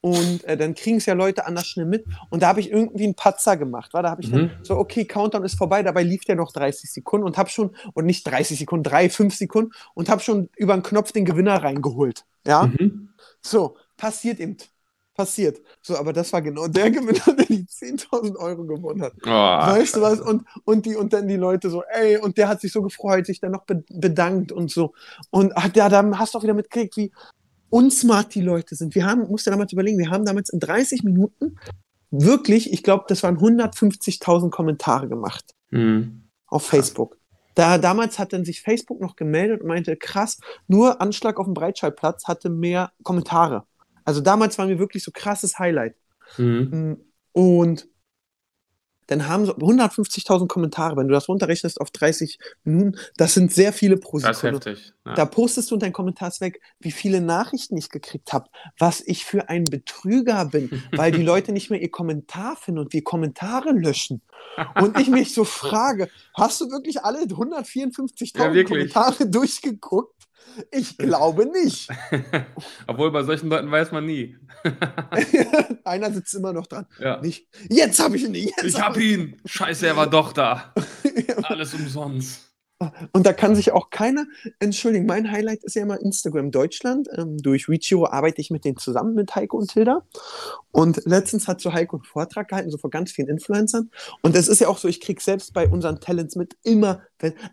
und äh, dann kriegen es ja Leute anders schnell mit. Und da habe ich irgendwie einen Patzer gemacht. War? Da habe ich Mhm. dann so, okay, Countdown ist vorbei, dabei lief der noch 30 Sekunden und habe schon, und nicht 30 Sekunden, 3, 5 Sekunden und habe schon über den Knopf den Gewinner reingeholt. Ja. Mhm. So, passiert eben. Passiert. So, aber das war genau der Gewinner, der die 10.000 Euro gewonnen hat. Oh, weißt du was? Und, und, die, und dann die Leute so, ey, und der hat sich so gefreut, sich dann noch be bedankt und so. Und hat ja, dann hast du auch wieder mitgekriegt, wie unsmart die Leute sind. Wir haben, musst du damals überlegen, wir haben damals in 30 Minuten wirklich, ich glaube, das waren 150.000 Kommentare gemacht Mhm. auf Facebook. Da, damals hat dann sich Facebook noch gemeldet und meinte, krass, nur Anschlag auf dem Breitscheidplatz hatte mehr Kommentare. Also damals waren wir wirklich so krasses Highlight. Mhm. Mm, Und dann haben so 150.000 Kommentare, wenn du das runterrechnest auf 30 Minuten, das sind sehr viele pro Das ist Sekunde. heftig. Ja. Da postest du in deinen Kommentar weg, wie viele Nachrichten ich gekriegt habe, was ich für ein Betrüger bin, weil die Leute nicht mehr ihr Kommentar finden und wir Kommentare löschen. Und ich mich so frage, hast du wirklich alle 154.000 Ja. Kommentare durchgeguckt? Ich glaube nicht. Obwohl bei solchen Leuten weiß man nie. Einer sitzt immer noch dran. Ja. Nicht. Jetzt habe ich ihn. Jetzt Ich hab ihn. Scheiße, er war doch da. Alles umsonst. Und da kann sich auch keiner entschuldigen. Mein Highlight ist ja immer Instagram Deutschland. Ähm, durch Reachio arbeite ich mit denen zusammen, mit Heiko und Tilda. Und letztens hat so Heiko einen Vortrag gehalten, so vor ganz vielen Influencern. Und es ist ja auch so, ich kriege selbst bei unseren Talents mit immer,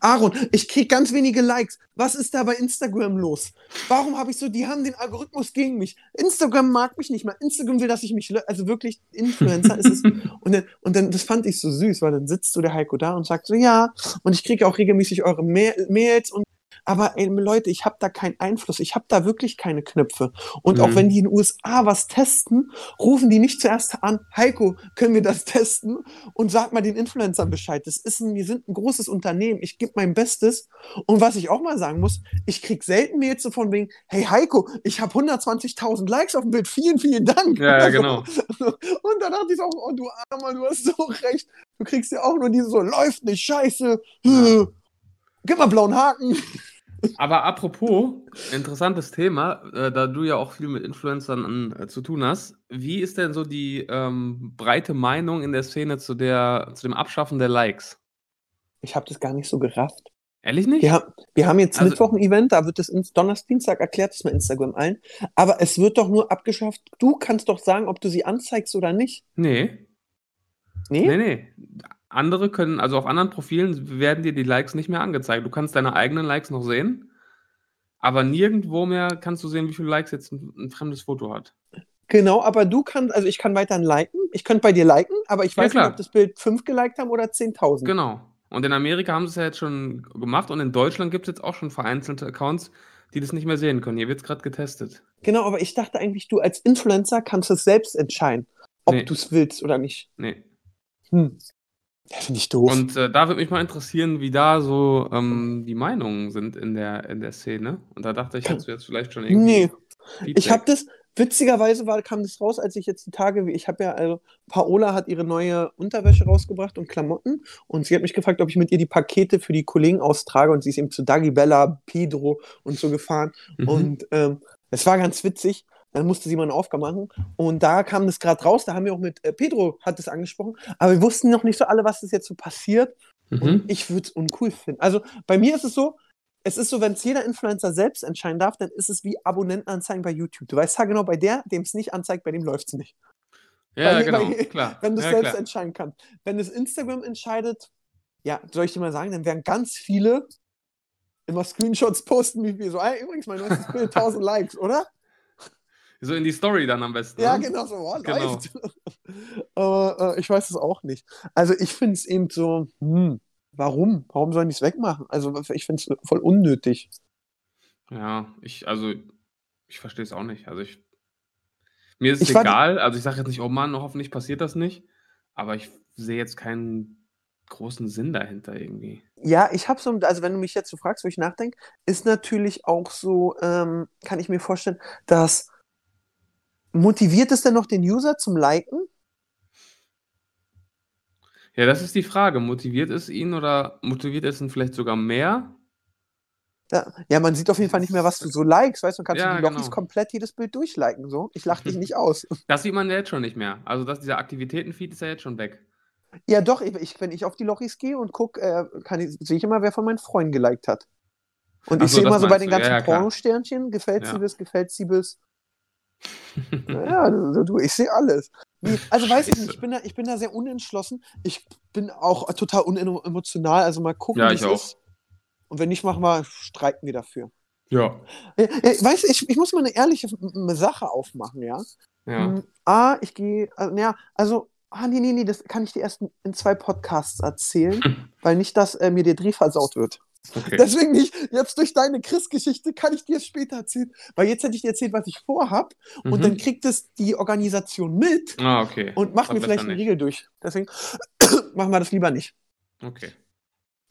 Aaron, ich kriege ganz wenige Likes. Was ist da bei Instagram los? Warum habe ich so, die haben den Algorithmus gegen mich. Instagram mag mich nicht mehr. Instagram will, dass ich mich, also wirklich Influencer ist es. Und dann, und dann, das fand ich so süß, weil dann sitzt so der Heiko da und sagt so, ja, und ich kriege auch regelmäßig eure Ma- Mails und aber ey, Leute, ich habe da keinen Einfluss. Ich habe da wirklich keine Knöpfe. Und auch Mhm. wenn die in den USA was testen, rufen die nicht zuerst an, Heiko, können wir das testen? Und sag mal den Influencern Bescheid. Das ist ein, wir sind ein großes Unternehmen. Ich gebe mein Bestes. Und was ich auch mal sagen muss, ich krieg selten Mails so von wegen, hey Heiko, ich habe 120.000 Likes auf dem Bild. Vielen, vielen Dank. Ja, ja, Also, genau. Und dann dachte ich auch, oh du Armer, du hast so recht. Du kriegst ja auch nur diese so, läuft nicht, scheiße. Ja. Gib mal blauen Haken. Aber apropos, interessantes Thema, äh, da du ja auch viel mit Influencern äh, zu tun hast. Wie ist denn so die ähm, breite Meinung in der Szene zu, der, zu dem Abschaffen der Likes? Ich habe das gar nicht so gerafft. Ehrlich nicht? Wir, haben, wir haben jetzt Also- Mittwoch ein Event, da wird es Donnerstag, Dienstag erklärt, das mal Instagram allen. Aber es wird doch nur abgeschafft. Du kannst doch sagen, ob du sie anzeigst oder nicht. Nee, Nee? nee, nee. Andere können, also auf anderen Profilen werden dir die Likes nicht mehr angezeigt. Du kannst deine eigenen Likes noch sehen, aber nirgendwo mehr kannst du sehen, wie viele Likes jetzt ein, ein fremdes Foto hat. Genau, aber du kannst, also ich kann weiterhin liken. Ich könnte bei dir liken, aber ich Ja, weiß klar. nicht, ob das Bild fünf geliked haben oder 10.000. Genau. Und in Amerika haben sie es ja jetzt schon gemacht und in Deutschland gibt es jetzt auch schon vereinzelte Accounts, die das nicht mehr sehen können. Hier wird es gerade getestet. Genau, aber ich dachte eigentlich, du als Influencer kannst es selbst entscheiden, ob Nee. du es willst oder nicht. Nee. Hm. Ja, finde ich doof. Und äh, da würde mich mal interessieren, wie da so ähm, die Meinungen sind in der, in der Szene. Und da dachte ich, hättest du jetzt vielleicht schon irgendwie. nee, Feedback. Ich habe das, witzigerweise war, kam das raus, als ich jetzt die Tage, wie ich habe ja, also Paola hat ihre neue Unterwäsche rausgebracht und Klamotten und sie hat mich gefragt, ob ich mit ihr die Pakete für die Kollegen austrage und sie ist eben zu Dagi Bella, Pedro und so gefahren Mhm. und ähm, es war ganz witzig. Dann musste sie mal eine Aufgabe machen. Und da kam das gerade raus. Da haben wir auch mit äh, Pedro hat es angesprochen. Aber wir wussten noch nicht so alle, was das jetzt so passiert. Mhm. Und ich würde es uncool finden. Also bei mir ist es so, es ist so, wenn es jeder Influencer selbst entscheiden darf, dann ist es wie Abonnentenanzeigen bei YouTube. Du weißt ja genau, bei der, dem es nicht anzeigt, bei dem läuft es nicht. Ja, bei- genau, bei- klar. Wenn du es ja, selbst klar. entscheiden kannst. Wenn es Instagram entscheidet, ja, soll ich dir mal sagen, dann werden ganz viele immer Screenshots posten, wie wir so, "Ey, übrigens, mein neuestes Bild, 1000 Likes, oder? So in die Story dann am besten. Ja, ne? genau so, oh, Genau. läuft. Aber äh, ich weiß es auch nicht. Also ich finde es eben so, hm, warum? Warum sollen die es wegmachen? Also ich finde es voll unnötig. Ja, ich, also, ich verstehe es auch nicht. Also ich. Mir ist es egal. Also ich sage jetzt nicht, oh Mann, hoffentlich passiert das nicht. Aber ich sehe jetzt keinen großen Sinn dahinter irgendwie. Ja, ich habe so, also wenn du mich jetzt so fragst, wo ich nachdenke, ist natürlich auch so, ähm, kann ich mir vorstellen, dass motiviert es denn noch den User zum Liken? Ja, das ist die Frage. Motiviert es ihn oder motiviert es ihn vielleicht sogar mehr? Ja, ja, man sieht auf jeden Fall nicht mehr, was du so likest, weißt du, kannst Ja, du die Lochis genau. komplett jedes Bild durchliken, so. Ich lach dich nicht aus. Das sieht man ja jetzt schon nicht mehr. Also das, dieser Aktivitätenfeed ist ja jetzt schon weg. Ja, doch, ich, wenn ich auf die Lochis gehe und gucke, äh, kann ich, sehe ich immer, wer von meinen Freunden geliked hat. Und Ach ich so, sehe immer so bei den ganzen ja. Pornosternchen, gefällt sie bis, gefällt sie bis. Ja, du, du, ich sehe alles. Wie, also weiß ich nicht, Scheiße. ich bin, da, ich bin da sehr unentschlossen. Ich bin auch total unemotional, also mal gucken, Ja, ich auch. ist. Und wenn nicht, machen wir, streiten wir dafür. Ja. Äh, äh, weißt du, ich, ich muss mal eine ehrliche Sache aufmachen, ja? Ja. Hm, A, ich gehe, also, ja, also, ah, nee, nee, nee, das kann ich dir erst in, in zwei Podcasts erzählen, weil nicht, dass äh, mir der Dreh versaut wird. Okay. Deswegen nicht, jetzt durch deine Chris-Geschichte kann ich dir es später erzählen, weil jetzt hätte ich dir erzählt, was ich vorhab und Mhm. dann kriegt es die Organisation mit Ah, okay. und macht mir vielleicht einen. Riegel durch. Deswegen machen wir das lieber nicht. Okay.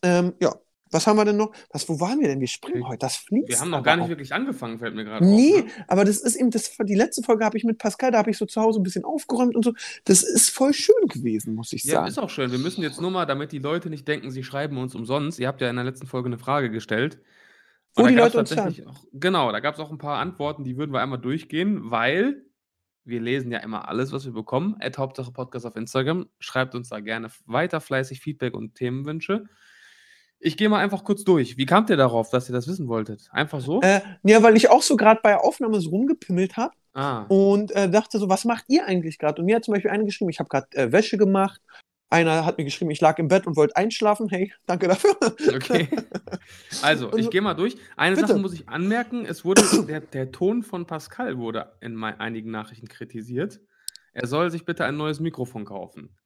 Ähm, ja, was haben wir denn noch? Was, wo waren wir denn? Wir springen heute, das fließt. Wir haben noch gar nicht auch. wirklich angefangen, fällt mir gerade Nee, auf. Ne? aber das ist eben, das, die letzte Folge habe ich mit Pascal, da habe ich so zu Hause ein bisschen aufgeräumt und so. Das ist voll schön gewesen, muss ich Ja, sagen. ist auch schön. Wir müssen jetzt nur mal, damit die Leute nicht denken, sie schreiben uns umsonst. Ihr habt ja in der letzten Folge eine Frage gestellt. Wo die Leute uns auch, genau, da gab es auch ein paar Antworten, die würden wir einmal durchgehen, weil wir lesen ja immer alles, was wir bekommen. At Hauptsache Podcast auf Instagram. Schreibt uns da gerne weiter fleißig Feedback und Themenwünsche. Ich gehe mal einfach kurz durch. Wie kamt ihr darauf, dass ihr das wissen wolltet? Einfach so? Äh, ja, weil ich auch so gerade bei Aufnahme so rumgepimmelt habe ah, und äh, dachte so, was macht ihr eigentlich gerade? Und mir hat zum Beispiel einer geschrieben, ich habe gerade äh, Wäsche gemacht. Einer hat mir geschrieben, ich lag im Bett und wollte einschlafen. Hey, danke dafür. okay. Also, ich gehe mal durch. Eine Bitte. Sache muss ich anmerken: Es wurde, der, der Ton von Pascal wurde in einigen Nachrichten kritisiert. Er soll sich bitte ein neues Mikrofon kaufen.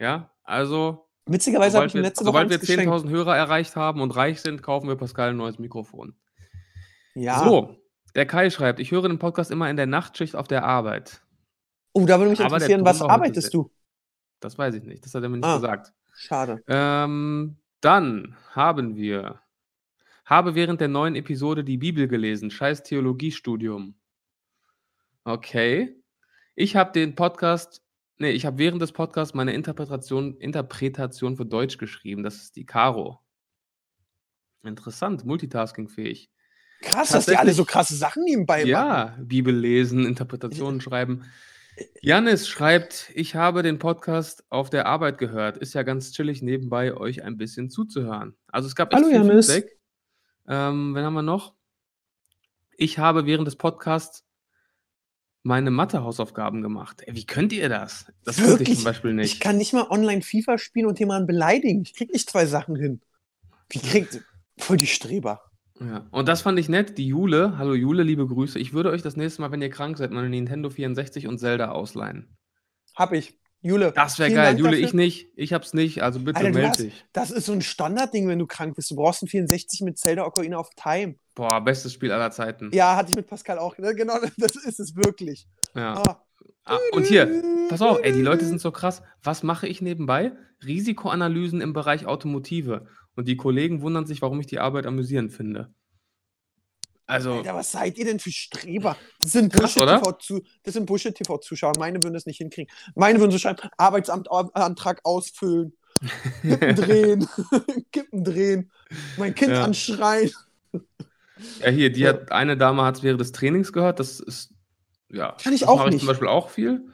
Ja, also Witzigerweise habe ich wir, letzte Woche sobald wir eins geschenkt. 10.000 Hörer erreicht haben und reich sind, kaufen wir Pascal ein neues Mikrofon. Ja. So, der Kai schreibt, ich höre den Podcast immer in der Nachtschicht auf der Arbeit. Oh, da würde mich Aber interessieren, was arbeitest du? Das weiß ich nicht, das hat er mir nicht Ah. gesagt. Schade. Ähm, dann haben wir, habe während der neuen Episode die Bibel gelesen, scheiß Theologiestudium. Okay. Ich habe den Podcast, nee, ich habe während des Podcasts meine Interpretation, Interpretation für Deutsch geschrieben. Das ist die Caro. Interessant, multitaskingfähig. Krass, dass die alle so krasse Sachen nebenbei machen. Ja, Bibel lesen, Interpretationen schreiben. Janis schreibt, ich habe den Podcast auf der Arbeit gehört. Ist ja ganz chillig nebenbei, euch ein bisschen zuzuhören. Also es gab echt Hallo, viel Janis. Feedback. Ähm, wen haben wir noch? Ich habe während des Podcasts meine Mathe-Hausaufgaben gemacht. Ey, wie könnt ihr das? Das könnte ich zum Beispiel nicht. Ich kann nicht mal online FIFA spielen und jemanden beleidigen. Ich krieg nicht zwei Sachen hin. Wie kriegt. Voll die Streber. Ja. Und das fand ich nett. Die Jule, hallo Jule, liebe Grüße. Ich würde euch das nächste Mal, wenn ihr krank seid, mal eine Nintendo 64 und Zelda ausleihen. Hab ich. Jule. Das wäre geil. Dank Jule, dafür. ich nicht. Ich hab's nicht. Also bitte Alter, meld dich. Das ist so ein Standardding, wenn du krank bist. Du brauchst einen 64 mit Zelda Ocarina of Time. Boah, bestes Spiel aller Zeiten. Ja, hatte ich mit Pascal auch. Ne? Genau, das ist es wirklich. Ja. Ah. Ah, und hier, pass auf, ey, die Leute sind so krass. Was mache ich nebenbei? Risikoanalysen im Bereich Automotive. Und die Kollegen wundern sich, warum ich die Arbeit amüsierend finde. Also, Alter, was seid ihr denn für Streber? Das sind Bullshit-TV-Zuschauer. Meine würden das nicht hinkriegen. Meine würden so schreiben, Arbeitsamtantrag ausfüllen, Kippen drehen, Kippen drehen, mein Kind Ja. anschreien. ja, hier, die hat, eine Dame hat es während des Trainings gehört. Das ist, ja. Kann ich das auch mache ich nicht. zum Beispiel auch viel.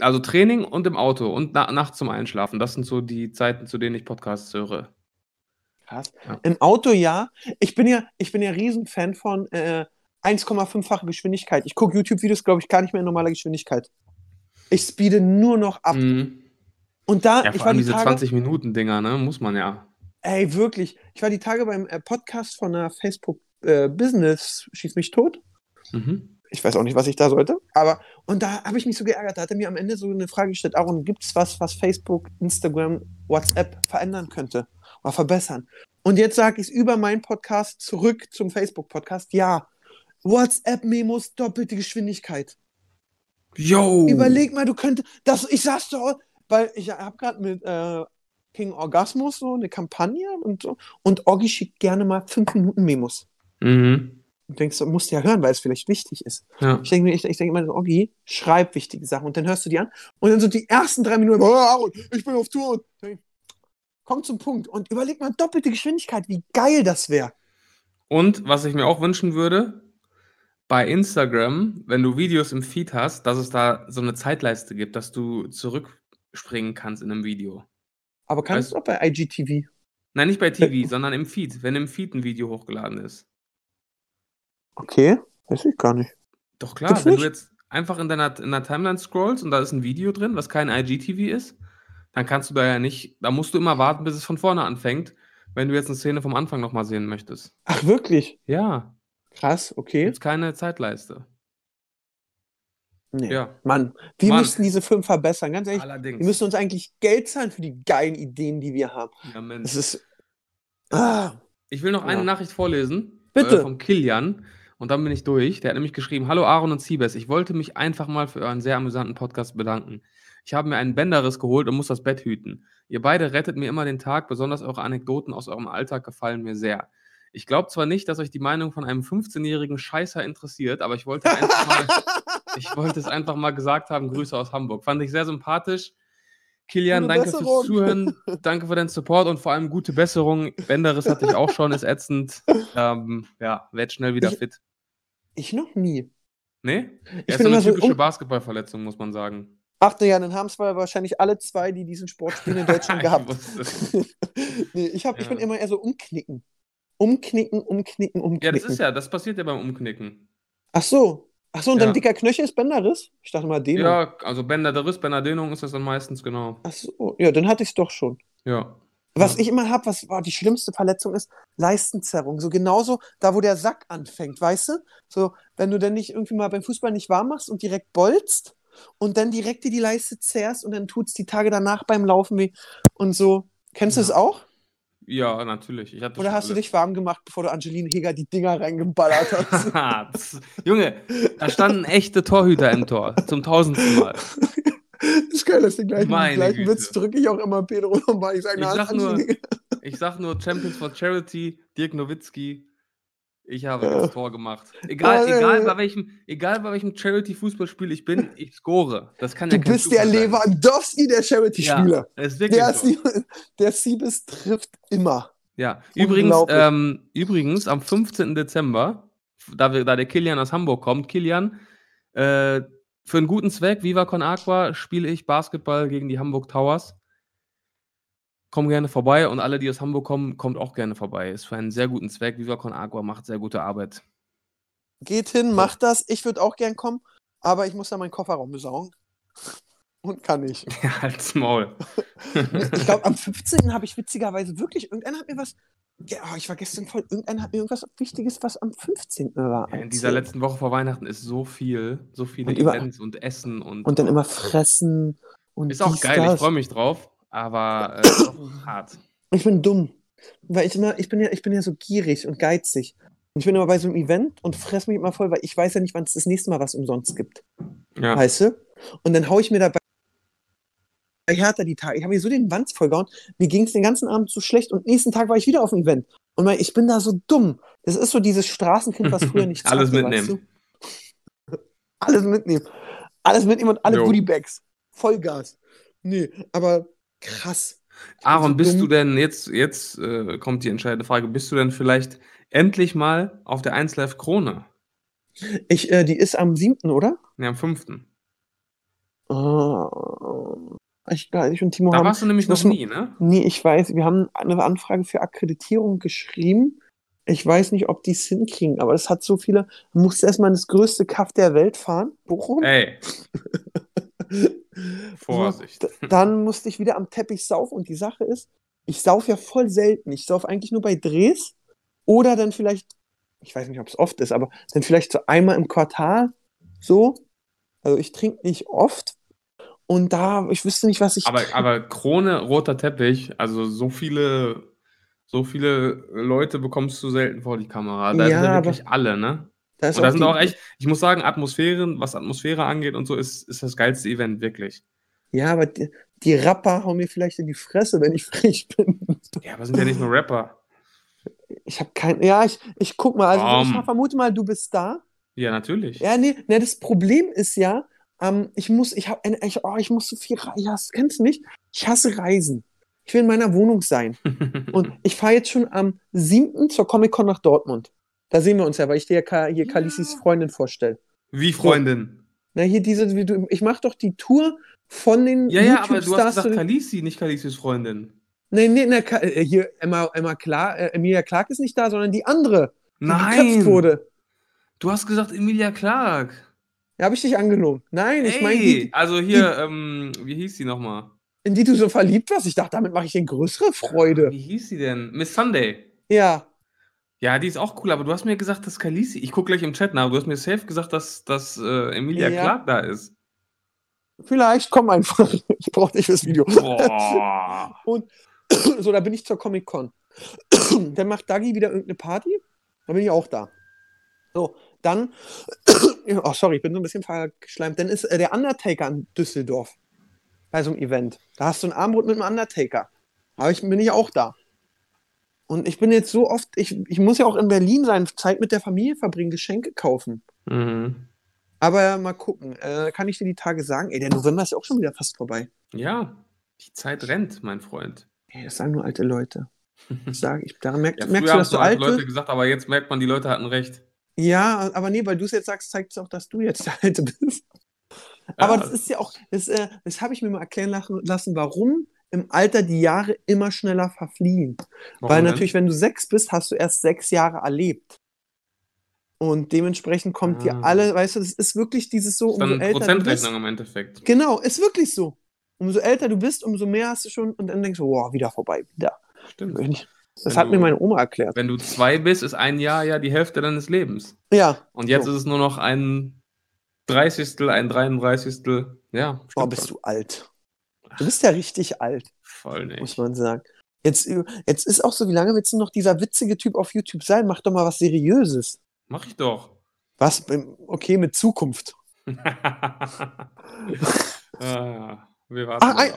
Also Training und im Auto und na nachts zum Einschlafen. Das sind so die Zeiten, zu denen ich Podcasts höre. Krass. Ja. Im Auto ja. Ich bin ja, ich bin ja Riesenfan von äh, 1,5-fache Geschwindigkeit. Ich gucke YouTube-Videos, glaube ich, gar nicht mehr in normaler Geschwindigkeit. Ich speede nur noch ab. Mhm. Und da, Ja, ich war die diese Tage, 20-Minuten-Dinger, ne? Muss man ja. ey, wirklich, ich war die Tage beim äh, Podcast von der Facebook äh, Business Schieß mich tot. Mhm. Ich weiß auch nicht, was ich da sollte. Aber, und da habe ich mich so geärgert. Da hat er mir am Ende so eine Frage gestellt: Aaron, gibt es was, was Facebook, Instagram, WhatsApp verändern könnte oder verbessern? Und jetzt sage ich es über meinen Podcast zurück zum Facebook-Podcast: Ja, WhatsApp-Memos, doppelte Geschwindigkeit. Yo! Überleg mal, du könntest, das, ich sag's doch, weil ich habe gerade mit äh, King Orgasmus so eine Kampagne und so. Und Orgi schickt gerne mal 5 Minuten Memos. Mhm. Und denkst du, musst ja hören, weil es vielleicht wichtig ist. Ja. Ich denke mir, ich, ich denke immer, Oggi, schreib wichtige Sachen und dann hörst du die an und dann so die ersten drei Minuten, oh, ich bin auf Tour. Und Komm zum Punkt und überleg mal doppelte Geschwindigkeit, wie geil das wäre. Und was ich mir auch wünschen würde, bei Instagram, wenn du Videos im Feed hast, dass es da so eine Zeitleiste gibt, dass du zurückspringen kannst in einem Video. Aber kannst du auch bei IGTV. Nein, nicht bei TV, sondern im Feed, wenn im Feed ein Video hochgeladen ist. Okay, weiß ich gar nicht. Doch klar, Gibt's wenn du nicht? jetzt einfach in deiner, in deiner Timeline scrollst und da ist ein Video drin, was kein IGTV ist, dann kannst du da ja nicht, da musst du immer warten, bis es von vorne anfängt, wenn du jetzt eine Szene vom Anfang nochmal sehen möchtest. Ach, wirklich? Ja, Krass, okay. gibt's keine Zeitleiste. Nee. Ja, Mann, wir Mann. müssten diese Film verbessern, ganz ehrlich. allerdings. Wir müssen uns eigentlich Geld zahlen für die geilen Ideen, die wir haben. ja, Mensch. Das ist. Ah, Ich will noch eine Ja. Nachricht vorlesen. Bitte. Äh, vom Kilian. Und dann bin ich durch. Der hat nämlich geschrieben: Hallo Aaron und Siebes. Ich wollte mich einfach mal für euren sehr amüsanten Podcast bedanken. Ich habe mir einen Bänderriss geholt und muss das Bett hüten. Ihr beide rettet mir immer den Tag. Besonders eure Anekdoten aus eurem Alltag gefallen mir sehr. Ich glaube zwar nicht, dass euch die Meinung von einem 15-jährigen Scheißer interessiert, aber ich wollte, einfach mal, ich wollte es einfach mal gesagt haben. Grüße aus Hamburg. Fand ich sehr sympathisch. Kilian, danke Besserung. fürs Zuhören, danke für deinen Support und vor allem gute Besserung. Bänderriss hatte ich auch schon, ist ätzend. Ähm, ja, werd schnell wieder Ich- fit. Ich noch nie. Nee? Er ist so eine typische Basketballverletzung, muss man sagen. Ach ja, dann haben es wahrscheinlich alle zwei, die diesen Sport spielen, in Deutschland Ich gehabt. nee, ich, hab, ich Ja. bin immer eher so umknicken. Umknicken, umknicken, umknicken. Ja, das ist ja, das passiert ja beim Umknicken. Ach so. Ach so, und Ja. dann dicker Knöchel ist Bänderriss? Ich dachte mal Dehnung. Ja, also Bänder der Riss, Bänder Dehnung ist das dann meistens, genau. Ach so, ja, dann hatte ich es doch schon. Ja. Was Ja. ich immer habe, was war die schlimmste Verletzung ist, Leistenzerrung. So genauso da, wo der Sack anfängt, weißt du? So, wenn du dann nicht irgendwie mal beim Fußball nicht warm machst und direkt bolzt und dann direkt dir die Leiste zerrst und dann tut es die Tage danach beim Laufen weh und so. Kennst du Ja. es auch? Ja, natürlich. Ich hatte Oder hast du dich warm gemacht, bevor du Angeline Heger die Dinger reingeballert hast? Junge, da standen echte Torhüter im Tor. Zum tausendsten Mal. ist geil, dass den gleichen, Meine gleichen Güte. Witz drücke ich auch immer Pedro nochmal. Ich sage, Ich na, sag nur- Angeline- Ich sag nur Champions for Charity, Dirk Nowitzki. Ich habe Ja. das Tor gemacht. Egal, Ja, ja, egal, ja. bei welchem, egal bei welchem Charity-Fußballspiel ich bin, ich score. Das kann ja Du kein bist der Zufall sein. Lewandowski der Charity-Spieler. Ja, ist wirklich Der, so. Der Siebes trifft immer. Ja, übrigens, ähm, übrigens am 15. Dezember, da, wir, da der Kilian aus Hamburg kommt, Kilian, äh, für einen guten Zweck, Viva Con Aqua, spiele ich Basketball gegen die Hamburg Towers. Komm gerne vorbei und alle, die aus Hamburg kommen, kommt auch gerne vorbei. Ist für einen sehr guten Zweck. Viva Con Aqua macht sehr gute Arbeit. Geht hin, macht das. Ich würde auch gern kommen, aber ich muss da meinen Kofferraum besaugen. Und kann nicht. Ja, halt's Maul. Ich glaube, am 15. habe ich witzigerweise wirklich, irgendeiner hat mir was. Ja, oh, ich war gestern voll, irgendeiner hat mir irgendwas Wichtiges, was am 15. war. Ja, in dieser letzten Woche vor Weihnachten ist so viel, so viele Und über- Events und Essen und. Und dann immer fressen und. Ist auch geil, ich das. freue mich drauf, aber äh, hart. Ich bin dumm. Weil ich immer, ich bin ja, ich bin ja so gierig und geizig. Und ich bin immer bei so einem Event und fress mich immer voll, weil ich weiß ja nicht, wann es das nächste Mal was umsonst gibt. Ja. Weißt du? Und dann haue ich mir dabei bei Hertha die Tage. Ich habe mir so den Wanz vollgehauen. Mir ging es den ganzen Abend so schlecht und nächsten Tag war ich wieder auf dem Event. Und mein, ich bin da so dumm. Das ist so dieses Straßenkind, was früher nicht Alles zackte, mitnehmen. Weißt du? Alles mitnehmen. Alles mitnehmen und alle Jo. Goodiebags. Vollgas. Nee, aber krass. Aaron, so bist du denn, jetzt, jetzt äh, kommt die entscheidende Frage, bist du denn vielleicht endlich mal auf der 1 Live Krone? Ich, äh, die ist am 7., oder? Ne, am 5. Ah, ich, ich und Timo Da haben. warst du nämlich noch nie, ne? Nee, ich weiß, wir haben eine Anfrage für Akkreditierung geschrieben. Ich weiß nicht, ob die es hinkriegen, aber es hat so viele. Du musst erstmal das größte Kaff der Welt fahren, Bochum. Ey, Vorsicht. So, dann musste ich wieder am Teppich saufen und die Sache ist, ich sauf ja voll selten. Ich sauf eigentlich nur bei Drehs oder dann vielleicht, ich weiß nicht, ob es oft ist, aber dann vielleicht so einmal im Quartal so. Also ich trinke nicht oft und da, ich wüsste nicht, was ich. Aber, aber Krone, roter Teppich, also so viele, so viele Leute bekommst du selten vor die Kamera. Da Ja, sind ja wirklich alle, ne? Da ist Und da sind auch echt, ich muss sagen, Atmosphären, was Atmosphäre angeht und so, ist, ist das geilste Event, wirklich. Ja, aber die, die Rapper hauen mir vielleicht in die Fresse, wenn ich frech bin. Ja, aber sind ja nicht nur Rapper. Ich habe kein. Ja, ich, ich guck mal. Also Komm. ich vermute mal, du bist da. Ja, natürlich. Ja, nee, nee das Problem ist ja, ähm, ich muss, ich habe, ich, oh, ich muss so viel reisen. Ja, kennst du nicht? Ich hasse Reisen. Ich will in meiner Wohnung sein. Und ich fahre jetzt schon am 7. zur Comic-Con nach Dortmund. Da sehen wir uns ja, weil ich dir ja hier Ja. Kalisis Freundin vorstelle. Wie Freundin. Na, hier diese, wie du, ich mache doch die Tour von den Ja, ja, aber du hast gesagt Kalisi, nicht Kalisis Freundin. Nee, nee, nee, Ka- äh, hier Emma, Emma Clark, äh, Emilia Clark ist nicht da, sondern die andere, die geköpft Nein, wurde. du hast gesagt Emilia Clark. Ja, habe ich dich angelogen. Nein, ich meine die, also hier, ähm, wie hieß die nochmal? in die du so verliebt warst. Ich dachte, damit mache ich dir größere Freude. Wie hieß sie denn? Miss Sunday. Ja, Ja, die ist auch cool, aber du hast mir gesagt, dass Kalisi. Ich gucke gleich im Chat nach. Du hast mir safe gesagt, dass, dass äh, Emilia Ja. Clark da ist. vielleicht, komm einfach. Ich brauche dich fürs Video. Boah. so, da bin ich zur Comic-Con. Dann macht Dagi wieder irgendeine Party. Da bin ich auch da. So, dann. oh, sorry, ich bin so ein bisschen verschleimt. Dann ist äh, der Undertaker in Düsseldorf. Bei so einem Event. Da hast du ein Armbrot mit dem Undertaker. Aber ich bin ich auch da. Und ich bin jetzt so oft, ich, ich muss ja auch in Berlin sein, Zeit mit der Familie verbringen, Geschenke kaufen. mhm. Aber mal gucken, äh, kann ich dir die Tage sagen? Ey, der November ist ja auch schon wieder fast vorbei. Ja. Die Zeit rennt, mein Freund. Ey, das sagen nur alte Leute. Ich sage, ich, daran merk, Ja, merkst du, dass du alte alt Leute gesagt, aber jetzt merkt man, die Leute hatten recht. Ja, aber nee, weil du es jetzt sagst, zeigt es auch, dass du jetzt der Alte bist. Aber Ja. das ist ja auch, das, äh, das habe ich mir mal erklären lassen, warum im Alter die Jahre immer schneller verfliehen. Warum Weil denn? natürlich, wenn du sechs bist, hast du erst sechs Jahre erlebt. Und dementsprechend kommt dir Ah. alle, weißt du, das ist wirklich dieses so, umso älter du bist. Prozentrechnung im Endeffekt. Genau, ist wirklich so. Umso älter du bist, umso mehr hast du schon und dann denkst du, boah, wieder vorbei, wieder. Stimmt. Das Wenn hat du- mir meine Oma erklärt. Wenn du zwei bist, ist ein Jahr ja die Hälfte deines Lebens. Ja. Und jetzt So. ist es nur noch ein Dreißigstel, ein 33. Ja, Boah, bist schon. du alt. Du bist ja richtig alt. Voll nicht. muss man sagen. Jetzt, jetzt ist auch so, wie lange willst du noch dieser witzige Typ auf YouTube sein? Mach doch mal was Seriöses. Mach ich doch. Was? Okay, mit Zukunft. ah, wir warten Ach, ein,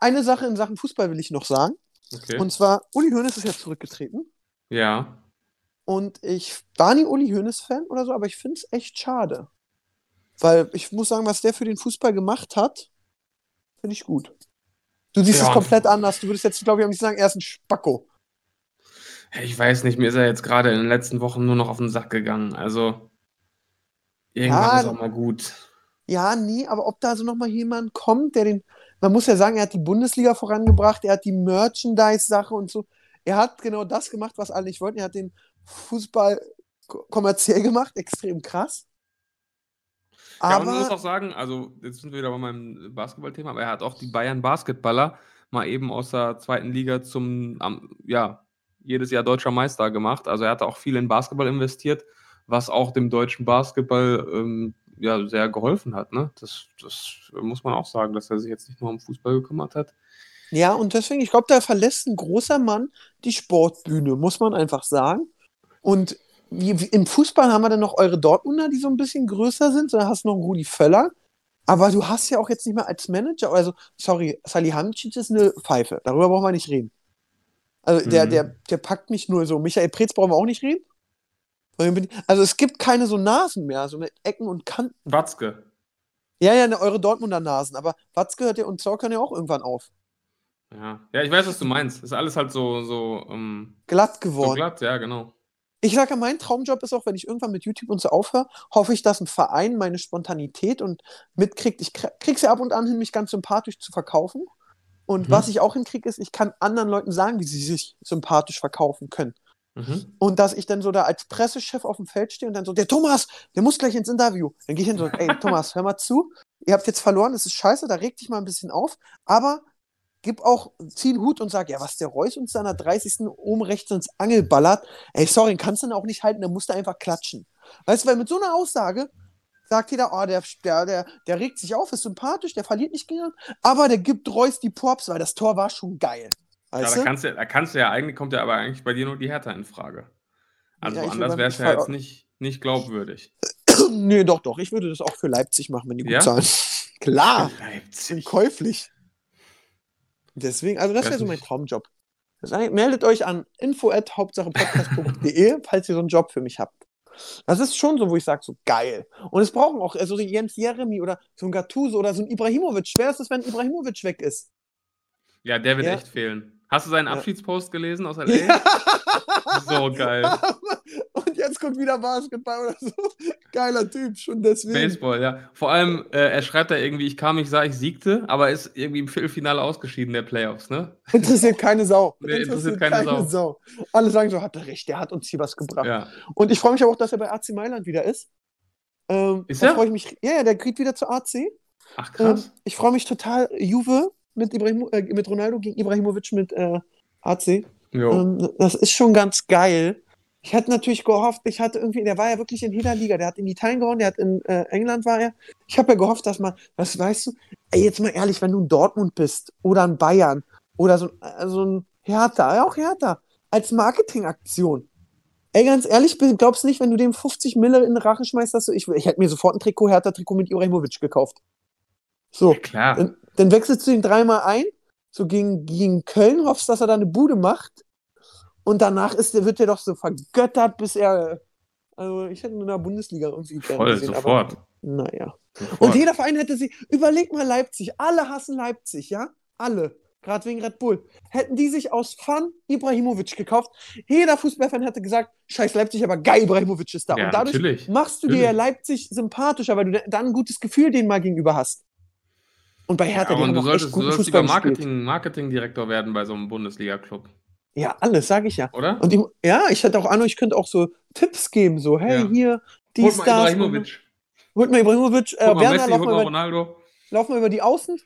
eine Sache in Sachen Fußball will ich noch sagen. Okay. Und zwar, Uli Hoeneß ist ja zurückgetreten. ja. Und ich war nie Uli Hoeneß-Fan oder so, aber ich finde es echt schade. Weil ich muss sagen, was der für den Fußball gemacht hat, finde ich gut. Du siehst Ja. es komplett anders. Du würdest jetzt, glaube ich, am liebsten sagen, er ist ein Spacko. Ich weiß nicht, mir ist er jetzt gerade in den letzten Wochen nur noch auf den Sack gegangen. Also, irgendwann Ja, ist auch mal gut. Ja, nee, aber ob da so nochmal jemand kommt, der den. Man muss ja sagen, er hat die Bundesliga vorangebracht, er hat die Merchandise-Sache und so. Er hat genau das gemacht, was alle nicht wollten. Er hat den Fußball ko- kommerziell gemacht, extrem krass. Ja, und man muss Aber auch sagen, also jetzt sind wir wieder bei meinem Basketballthema, aber er hat auch die Bayern Basketballer mal eben aus der zweiten Liga zum, ja, jedes Jahr deutscher Meister gemacht. Also er hatte auch viel in Basketball investiert, was auch dem deutschen Basketball ähm, ja, sehr geholfen hat. Ne? Das, das muss man auch sagen, dass er sich jetzt nicht nur um Fußball gekümmert hat. ja, und deswegen, ich glaube, da verlässt ein großer Mann die Sportbühne, muss man einfach sagen. Und im Fußball haben wir dann noch eure Dortmunder, die so ein bisschen größer sind. So, da hast du noch einen Rudi Völler. Aber du hast ja auch jetzt nicht mehr als Manager, also, sorry, Salihamidzic ist eine Pfeife. Darüber brauchen wir nicht reden. Also, der, Mhm. der, der packt mich nur so. Michael Preetz brauchen wir auch nicht reden. Also, es gibt keine so Nasen mehr, so mit Ecken und Kanten. Watzke. Ja, ja, ne, eure Dortmunder Nasen. Aber Watzke hört ja und Zorc hören ja auch irgendwann auf. Ja. ja, ich weiß, was du meinst. Ist alles halt so, so, ähm, Glatt so geworden. glatt, ja, genau. Ich sage ja, mein Traumjob ist auch, wenn ich irgendwann mit YouTube und so aufhöre, hoffe ich, dass ein Verein meine Spontanität und mitkriegt. Ich krie- krieg's ja ab und an hin, mich ganz sympathisch zu verkaufen. Und Mhm. was ich auch hinkriege, ist, ich kann anderen Leuten sagen, wie sie sich sympathisch verkaufen können. Mhm. Und dass ich dann so da als Pressechef auf dem Feld stehe und dann so, der Thomas, der muss gleich ins Interview. Dann gehe ich hin und so, ey Thomas, hör mal zu, ihr habt jetzt verloren, das ist scheiße, da reg dich mal ein bisschen auf, aber gib auch, zieh einen Hut und sag, ja, was der Reus uns da an der 30. oben rechts ins Angel ballert, ey, sorry, den kannst du dann auch nicht halten, der musst du einfach klatschen. Weißt du, weil mit so einer Aussage sagt jeder, oh, der, der, der, der regt sich auf, ist sympathisch, der verliert nicht gegen, aber der gibt Reus die Props, weil das Tor war schon geil. Ja, Weißt da du? kannst, du, da kannst du ja eigentlich, kommt ja aber eigentlich bei dir nur die Hertha in Frage. Also Ja, anders wäre es ja jetzt nicht, nicht glaubwürdig. nee, doch, doch, ich würde das auch für Leipzig machen, wenn die gut Ja? zahlen. Klar. Leipzig. käuflich. Deswegen, also das wäre so mein nicht. Traumjob. Meldet euch an info@hauptsachepodcast.de, falls ihr so einen Job für mich habt. Das ist schon so, wo ich sage, so geil. Und es brauchen auch also so Jens Jeremy oder so ein Gattuso oder so ein Ibrahimovic. Schwer ist es, wenn Ibrahimovic weg ist. Ja, der wird Ja. echt fehlen. Hast du seinen Ja. Abschiedspost gelesen aus L.A.? So geil. Jetzt guckt wieder Basketball oder so. Geiler Typ, schon deswegen. Baseball, ja. Vor allem, äh, er schreibt da irgendwie, ich kam, ich sah, ich siegte, aber ist irgendwie im Viertelfinale ausgeschieden der Playoffs, ne? Interessiert keine Sau. Nee, interessiert keine Sau. Alle sagen so, hat er recht, der hat uns hier was gebracht. Ja. Und ich freue mich aber auch, dass er bei AC Mailand wieder ist. Ähm, Ist er? freue ich mich. Ja, ja, der geht wieder zur AC. Ach, Ähm, krass. ich freue mich total. Juve mit, Ibrahimo, äh, mit Ronaldo gegen Ibrahimovic mit äh, AC. Ähm, das ist schon ganz geil. Ich hatte natürlich gehofft, ich hatte irgendwie, der war ja wirklich in jeder Liga. Der hat in Italien gewonnen, der hat in äh, England war er. Ich habe ja gehofft, dass man, was weißt du, ey, jetzt mal ehrlich, wenn du in Dortmund bist oder in Bayern oder so, äh, so ein Hertha, ja auch Hertha, als Marketingaktion. Ey, ganz ehrlich, glaubst du nicht, wenn du dem 50 Mille in den Rachen schmeißt, dass du, ich, ich hätte mir sofort ein Trikot, Hertha-Trikot mit Ibrahimovic gekauft. So. Klar. Dann, dann wechselst du ihn dreimal ein, so gegen, gegen Köln, hoffst, dass er da eine Bude macht. Und danach ist, wird er doch so vergöttert, bis er. Also, ich hätte in der Bundesliga irgendwie gerne Voll, gesehen. sofort. Aber, naja. sofort. Und jeder Verein hätte sie. Überleg mal Leipzig. Alle hassen Leipzig, ja? alle, gerade wegen Red Bull, hätten die sich aus Fun Ibrahimovic gekauft. Jeder Fußballfan hätte gesagt, scheiß Leipzig, aber geil, Ibrahimovic ist da. Ja, und dadurch natürlich. machst du dir Natürlich. ja Leipzig sympathischer, weil du dann ein gutes Gefühl denen mal gegenüber hast. Und bei Hertha, Ja, die und haben du solltest, echt du guten solltest lieber Fußball. Marketing, Marketingdirektor werden bei so einem Bundesliga-Club, Ja, alles, sage ich ja. oder? Und ich, ja, ich hätte auch Ahnung, ich könnte auch so Tipps geben, so, hey, Ja. hier, Holt dies, mal. Ibrahimovic. Holt mal Ibrahimovic, äh, mal Werner, Messi, lauf mal, über, Ronaldo. lauf mal über die Außen.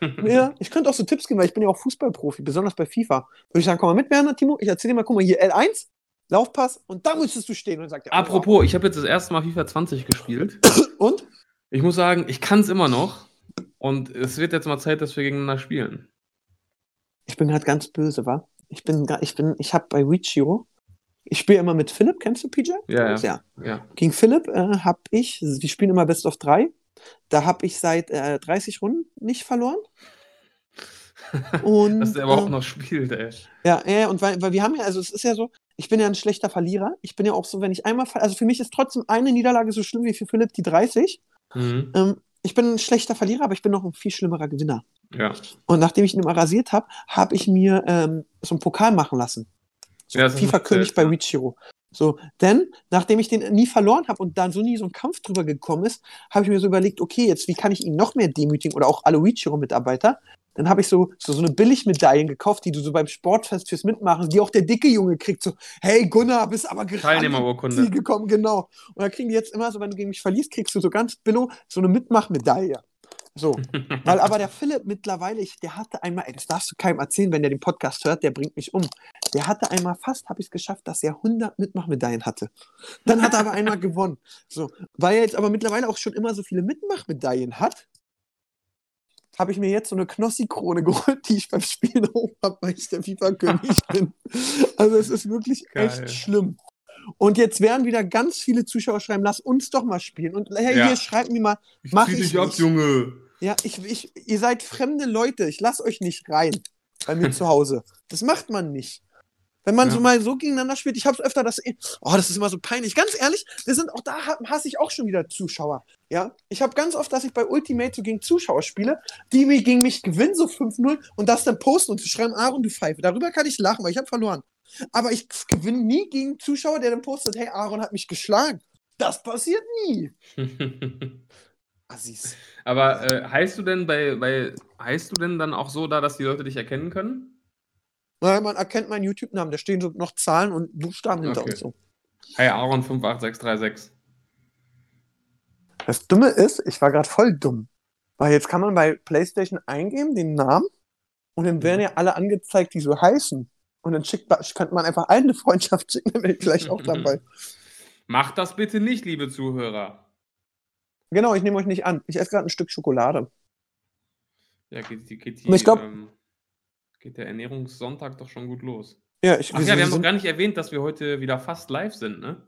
ja, ich könnte auch so Tipps geben, weil ich bin ja auch Fußballprofi, besonders bei FIFA. Würde ich sagen, komm mal mit, Werner, Timo, ich erzähl dir mal, guck mal, hier L1, Laufpass und da müsstest du stehen. Und sagt er, Apropos, ich habe jetzt das erste Mal FIFA 20 gespielt. oh, und? Ich muss sagen, ich kann es immer noch. Und es wird jetzt mal Zeit, dass wir gegeneinander spielen. Ich bin gerade ganz böse, wa? Ich bin, ich bin, ich habe bei Wichio, ich spiele immer mit Philipp, kennst du PJ? Ja, ja. ja. Ja. Gegen Philipp äh, habe ich, wir spielen immer Best of 3, da habe ich seit äh, 30 Runden nicht verloren. Und, Dass der überhaupt äh, noch spielt, ey. Ja, ja, und weil, weil wir haben ja, also es ist ja so, ich bin ja ein schlechter Verlierer. Ich bin ja auch so, wenn ich einmal, also für mich ist trotzdem eine Niederlage so schlimm wie für Philipp die 30. Mhm. Ähm, ich bin ein schlechter Verlierer, aber ich bin noch ein viel schlimmerer Gewinner. Ja. Und nachdem ich ihn immer rasiert habe, habe ich mir ähm, so einen Pokal machen lassen. So Ja, FIFA-König bei ja. Wichiro. So, denn nachdem ich den nie verloren habe und dann so nie so ein Kampf drüber gekommen ist, habe ich mir so überlegt, okay, jetzt wie kann ich ihn noch mehr demütigen oder auch alle Wichiro-Mitarbeiter? Dann habe ich so, so, so eine Billigmedaillen gekauft, die du so beim Sportfest fürs Mitmachen, die auch der dicke Junge kriegt, so, hey Gunnar, bist aber gerade gekommen, genau. Und dann kriegen die jetzt immer so, wenn du gegen mich verlierst, kriegst du so ganz billo so eine Mitmachmedaille. So. Weil aber der Philipp mittlerweile, ich, der hatte einmal, das darfst du keinem erzählen, wenn der den Podcast hört, der bringt mich um. Der hatte einmal fast, habe ich es geschafft, dass er 100 Mitmachmedaillen hatte. Dann hat er aber einmal gewonnen. So. Weil er jetzt aber mittlerweile auch schon immer so viele Mitmachmedaillen hat, habe ich mir jetzt so eine Knossi-Krone geholt, die ich beim Spielen hoch habe, weil ich der FIFA-König bin. Also es ist wirklich Geil. echt schlimm. Und jetzt werden wieder ganz viele Zuschauer schreiben, lass uns doch mal spielen. Und hey, Ja. hier schreibt mir mal, mach ich dich ab, nicht. Junge. Ja, ich, ich, ihr seid fremde Leute. Ich lasse euch nicht rein bei mir zu Hause. Das macht man nicht. Wenn man Ja. so mal so gegeneinander spielt, ich habe es öfter, dass. Oh, das ist immer so peinlich. Ganz ehrlich, wir sind auch da ha- hasse ich auch schon wieder Zuschauer. Ja, ich habe ganz oft, dass ich bei Ultimate so gegen Zuschauer spiele, die mir gegen mich gewinnen, so 5-0 und das dann posten und schreiben, Aaron, du Pfeife. Darüber kann ich lachen, weil ich habe verloren. Aber ich gewinne nie gegen Zuschauer, der dann postet, hey, Aaron hat mich geschlagen. Das passiert nie. Assis. Aber äh, heißt du denn bei, bei heißt du denn dann auch so da, dass die Leute dich erkennen können? Naja, man erkennt meinen YouTube-Namen, da stehen so noch Zahlen und Buchstaben hinter Okay. und so. Hey Aaron 58636. Das Dumme ist, ich war gerade voll dumm. Weil jetzt kann man bei PlayStation eingeben, den Namen, und dann werden ja alle angezeigt, die so heißen. Und dann schickt man, könnte man einfach eine Freundschaft schicken, dann wäre ich vielleicht auch dabei. Macht das bitte nicht, liebe Zuhörer. Genau, ich nehme euch nicht an. Ich esse gerade ein Stück Schokolade. Ja, geht, die- geht, die, ich glaub- ähm, geht der Ernährungssonntag doch schon gut los. Ja, ich, Ach ja, wir haben noch gar nicht erwähnt, dass wir heute wieder fast live sind, ne?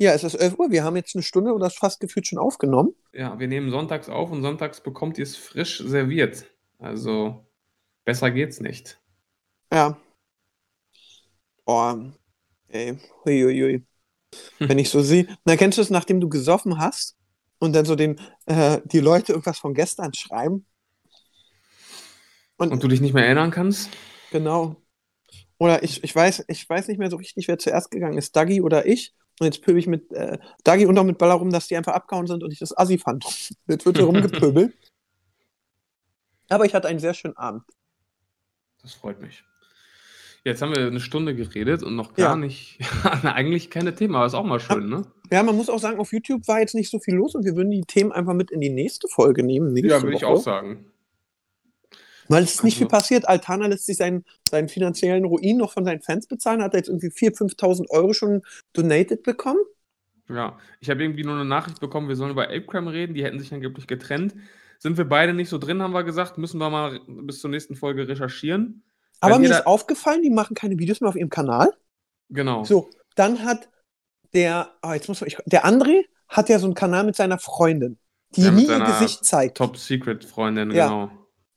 ja, es ist 11 Uhr. Wir haben jetzt eine Stunde oder fast gefühlt schon aufgenommen. Ja, wir nehmen sonntags auf und sonntags bekommt ihr es frisch serviert. Also besser geht's nicht. Ja. Oh, ey, huiuiui. Wenn ich so sehe, na, kennst du es, nachdem du gesoffen hast und dann so den, äh, die Leute irgendwas von gestern schreiben? Und, Und du dich nicht mehr erinnern kannst? genau. Oder ich, ich weiß, ich weiß nicht mehr so richtig, wer zuerst gegangen ist, Dagi oder ich. Und jetzt pöbel ich mit äh, Dagi und auch mit Baller rum, dass die einfach abgehauen sind und ich das Assi fand. Jetzt wird hier rumgepöbelt. Aber ich hatte einen sehr schönen Abend. Das freut mich. Jetzt haben wir eine Stunde geredet und noch gar Ja. nicht, eigentlich keine Themen, aber ist auch mal schön, ne? Ja, man muss auch sagen, auf YouTube war jetzt nicht so viel los und wir würden die Themen einfach mit in die nächste Folge nehmen. nächste Ja, würde ich auch sagen. Weil es ist nicht Also- viel passiert. Altana lässt sich seinen, seinen finanziellen Ruin noch von seinen Fans bezahlen. Hat er jetzt irgendwie 4.000, 5.000 Euro schon donated bekommen? Ja, ich habe irgendwie nur eine Nachricht bekommen, wir sollen über Apecram reden, die hätten sich angeblich getrennt. Sind wir beide nicht so drin, haben wir gesagt, müssen wir mal bis zur nächsten Folge recherchieren. Aber mir ist aufgefallen, die machen keine Videos mehr auf ihrem Kanal. Genau. So, dann hat der, oh, jetzt muss man, ich, der André hat ja so einen Kanal mit seiner Freundin, die Ja, nie ihr Gesicht zeigt. Top Secret Freundin, Ja. genau.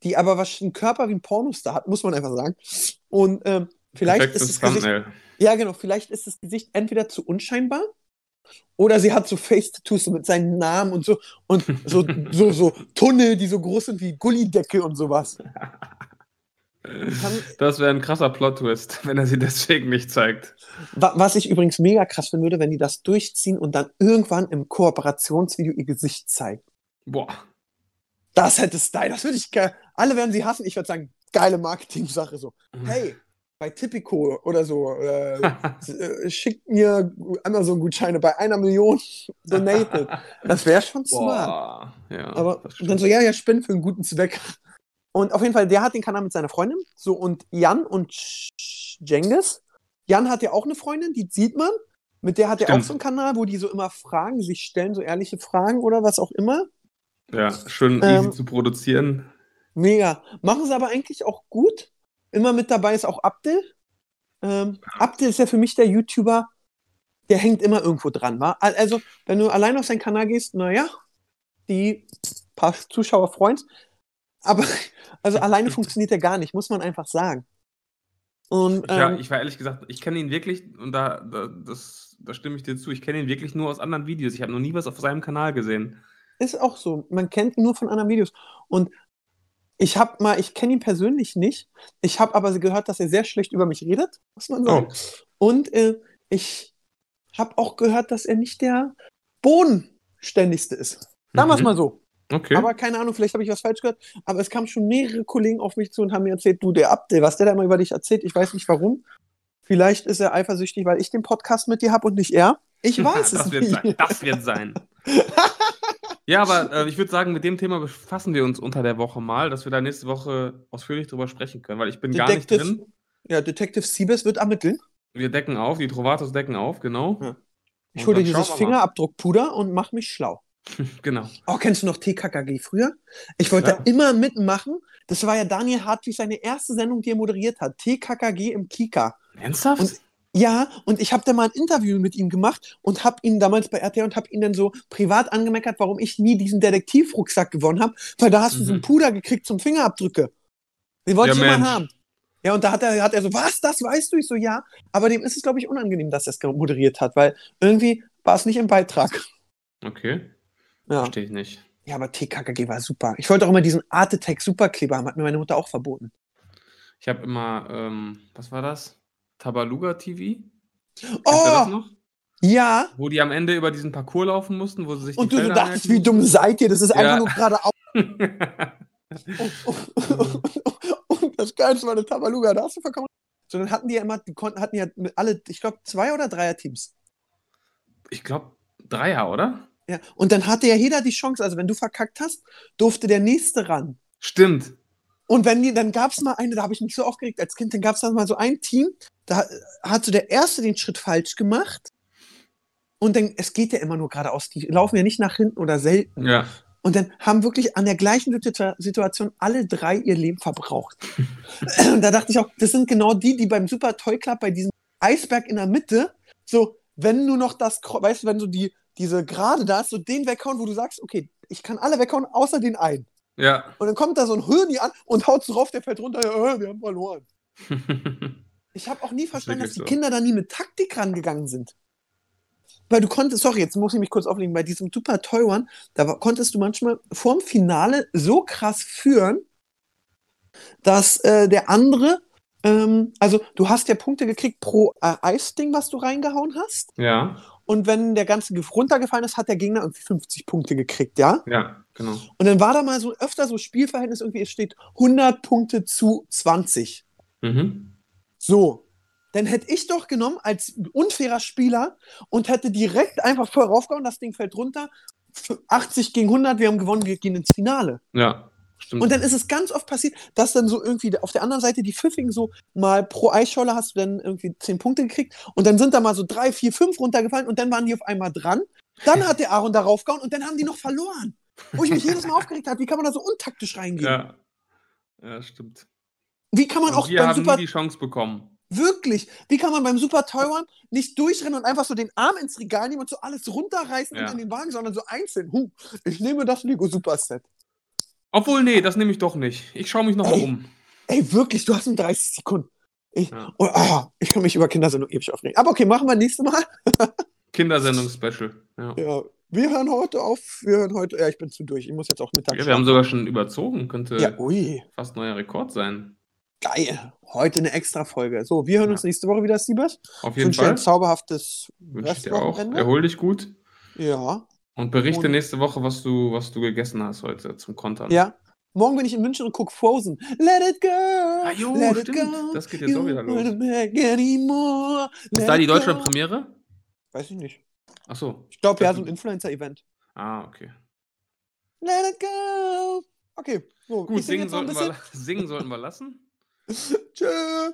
Die aber was einen Körper wie ein Pornostar hat, muss man einfach sagen. Und ähm, vielleicht ist Perfektes das Gesicht. Ja, genau. Vielleicht ist das Gesicht entweder zu unscheinbar oder sie hat so Face-Tattoos mit seinem Namen und so und so, so, so Tunnel, die so groß sind wie Gullidecke und sowas. Das wäre ein krasser Plot-Twist, wenn er sie deswegen nicht zeigt. Wa- Was ich übrigens mega krass finden würde, wenn die das durchziehen und dann irgendwann im Kooperationsvideo ihr Gesicht zeigen. Boah. Das hätte Style, das würde ich geil. Alle werden sie hassen. Ich würde sagen, geile Marketing-Sache so. Hey, bei Tipico oder so, äh, äh, schickt mir Amazon-Gutscheine bei einer Million donated. Das wäre schon smart. Boah. Ja, Aber dann so, ja, ja, spenden für einen guten Zweck. Und auf jeden Fall, der hat den Kanal mit seiner Freundin. So, und Jan und Cengiz. Jan hat ja auch eine Freundin, die sieht man. Mit der hat er auch so einen Kanal, wo die so immer Fragen sich stellen, so ehrliche Fragen oder was auch immer. Ja, schön Ähm, easy zu produzieren. Mega. Machen sie aber eigentlich auch gut. Immer mit dabei ist auch Abdel. Ähm, Abdel ist ja für mich der YouTuber, der hängt immer irgendwo dran, wa? Al- Also, wenn du allein auf seinen Kanal gehst, naja, die paar Zuschauer freuen Aber, also alleine funktioniert er gar nicht, muss man einfach sagen. Und, Ich, war, ähm, ich war ehrlich gesagt, ich kenne ihn wirklich, und da, da, das, da stimme ich dir zu, ich kenne ihn wirklich nur aus anderen Videos. Ich habe noch nie was auf seinem Kanal gesehen. Ist auch so. Man kennt ihn nur von anderen Videos. Und ich habe mal, ich kenne ihn persönlich nicht. Ich habe aber gehört, dass er sehr schlecht über mich redet, muss man sagen. Und äh, ich habe auch gehört, dass er nicht der bodenständigste ist. Sagen wir es Mhm. mal so. Okay. Aber keine Ahnung, vielleicht habe ich was falsch gehört. Aber es kamen schon mehrere Kollegen auf mich zu und haben mir erzählt, du, der Abdel, was der da immer über dich erzählt, ich weiß nicht warum. Vielleicht ist er eifersüchtig, weil ich den Podcast mit dir habe und nicht er. Ich weiß das es wird nicht. sein. Das wird sein. ja, aber äh, ich würde sagen, mit dem Thema befassen wir uns unter der Woche mal, dass wir da nächste Woche ausführlich drüber sprechen können, weil ich bin gar nicht Detective- drin. Ja, Detective Siebes wird ermitteln. Wir decken auf, die Trovatos decken auf, genau. Ja. Ich hole dieses. Fingerabdruckpuder und mach mich schlau. Genau. Oh, kennst du noch TKKG früher? Ich wollte Ja. da immer mitmachen. Das war ja Daniel Hartwig seine erste Sendung, die er moderiert hat. TKKG im Kika. Ernsthaft? Und- Ja, und ich habe da mal ein Interview mit ihm gemacht und habe ihn damals bei RTL und habe ihn dann so privat angemeckert, warum ich nie diesen Detektivrucksack gewonnen habe, weil da hast du so ein Mhm. Puder gekriegt zum Fingerabdrücke. Den wollte Ja, ich immer haben. Ja, und da hat er, hat er so, was, das weißt du? Ich so, ja. Aber dem ist es, glaube ich, unangenehm, dass er es moderiert hat, weil irgendwie war es nicht im Beitrag. okay. Ja. Verstehe ich nicht. Ja, aber TKKG war super. Ich wollte auch immer diesen Art Attack Superkleber haben, hat mir meine Mutter auch verboten. Ich habe immer, ähm, was war das? Tabaluga TV? Du das Oh, noch? ja. Wo die am Ende über diesen Parcours laufen mussten, wo sie sich Und die du Felder dachtest, wie dumm seid ihr? Das ist einfach Ja. nur geradeaus. mussten. Und das Geilste war eine Tabaluga, da hast du verkauft. So, dann hatten die ja immer, die konnten, hatten ja alle, ich glaube, zwei oder dreier Teams. ich glaube, Dreier, oder? Ja. Und dann hatte ja jeder die Chance, also wenn du verkackt hast, durfte der nächste ran. Stimmt. Und wenn die, dann gab es mal eine, da habe ich mich so aufgeregt als Kind, dann gab es dann mal so ein Team, da hat so der Erste den Schritt falsch gemacht. Und dann, es geht ja immer nur geradeaus, die laufen ja nicht nach hinten oder selten. Ja. Und dann haben wirklich an der gleichen Situ- Situation alle drei ihr Leben verbraucht. Und da dachte ich auch, das sind genau die, die beim Super Toy Club bei diesem Eisberg in der Mitte, so, wenn nur noch das, weißt du, wenn so die, diese Gerade da so den weghauen, wo du sagst, okay, ich kann alle weghauen, außer den einen. Ja. Und dann kommt da so ein Hirni an und haut drauf, der fällt runter, ja, wir haben verloren. Ich habe auch nie verstanden, dass wirklich die so. Kinder da nie mit Taktik rangegangen sind. Weil du konntest, sorry, jetzt muss ich mich kurz auflegen, bei diesem Super Toy One, da konntest du manchmal vorm Finale so krass führen, dass äh, der andere, ähm, also du hast ja Punkte gekriegt pro äh, Eisding, was du reingehauen hast. ja. Und wenn der ganze runtergefallen ist, hat der Gegner irgendwie 50 Punkte gekriegt, ja? Ja, genau. Und dann war da mal so öfter so Spielverhältnis irgendwie, es steht 100 Punkte zu 20. Mhm. So, dann hätte ich doch genommen als unfairer Spieler und hätte direkt einfach voll raufgehauen, das Ding fällt runter, 80 gegen 100, wir haben gewonnen, wir gehen ins Finale. Ja, stimmt. Und dann ist es ganz oft passiert, dass dann so irgendwie auf der anderen Seite die Pfiffigen so mal pro Eisscholle hast du dann irgendwie 10 Punkte gekriegt und dann sind da mal so 3, 4, 5 runtergefallen und dann waren die auf einmal dran. Dann hat der Aaron darauf gehauen und dann haben die noch verloren. Wo ich mich jedes Mal aufgeregt habe, wie kann man da so untaktisch reingehen? ja. ja, stimmt. Wie kann man Und auch wir beim haben Super nie die Chance bekommen. Wirklich. Wie kann man beim Super Toy One nicht durchrennen und einfach so den Arm ins Regal nehmen und so alles runterreißen Ja. und in den Wagen, sondern so einzeln? Huh, ich nehme das Lego Super Set. Obwohl, nee, das nehme ich doch nicht. Ich schaue mich noch mal Ey. um. Ey, wirklich, du hast nur 30 Sekunden. Ich, Ja. oh, ah, ich kann mich über Kindersendung ewig aufregen. Aber okay, machen wir nächstes Mal. Kindersendung-Special. Ja. Ja, wir hören heute auf. Wir hören heute. Ja, ich bin zu durch. Ich muss jetzt auch Mittag Ja, wir haben sogar schon überzogen. Könnte Ja, ui. fast neuer Rekord sein. Geil. Heute eine extra Folge. So, wir hören Ja. uns nächste Woche wieder, Siebes. Auf jeden wünsche dir ein Fall. zauberhaftes Wünsche ich dir auch. Erhol dich gut Ja. Und berichte Und- nächste Woche, was du, was du gegessen hast heute zum Kontern. Ja. Morgen bin ich in München und gucke Frozen. Let it go. Ah, jo, let stimmt. it go. Das geht jetzt auch wieder los. anymore. Ist da die it go. Deutschland-Premiere? Weiß ich nicht. Ach so. Ich glaube, ja, so ein Influencer-Event. Ah, okay. Let it go. Okay. So, Gut, singen sollten, wir, singen sollten wir lassen. Tschö.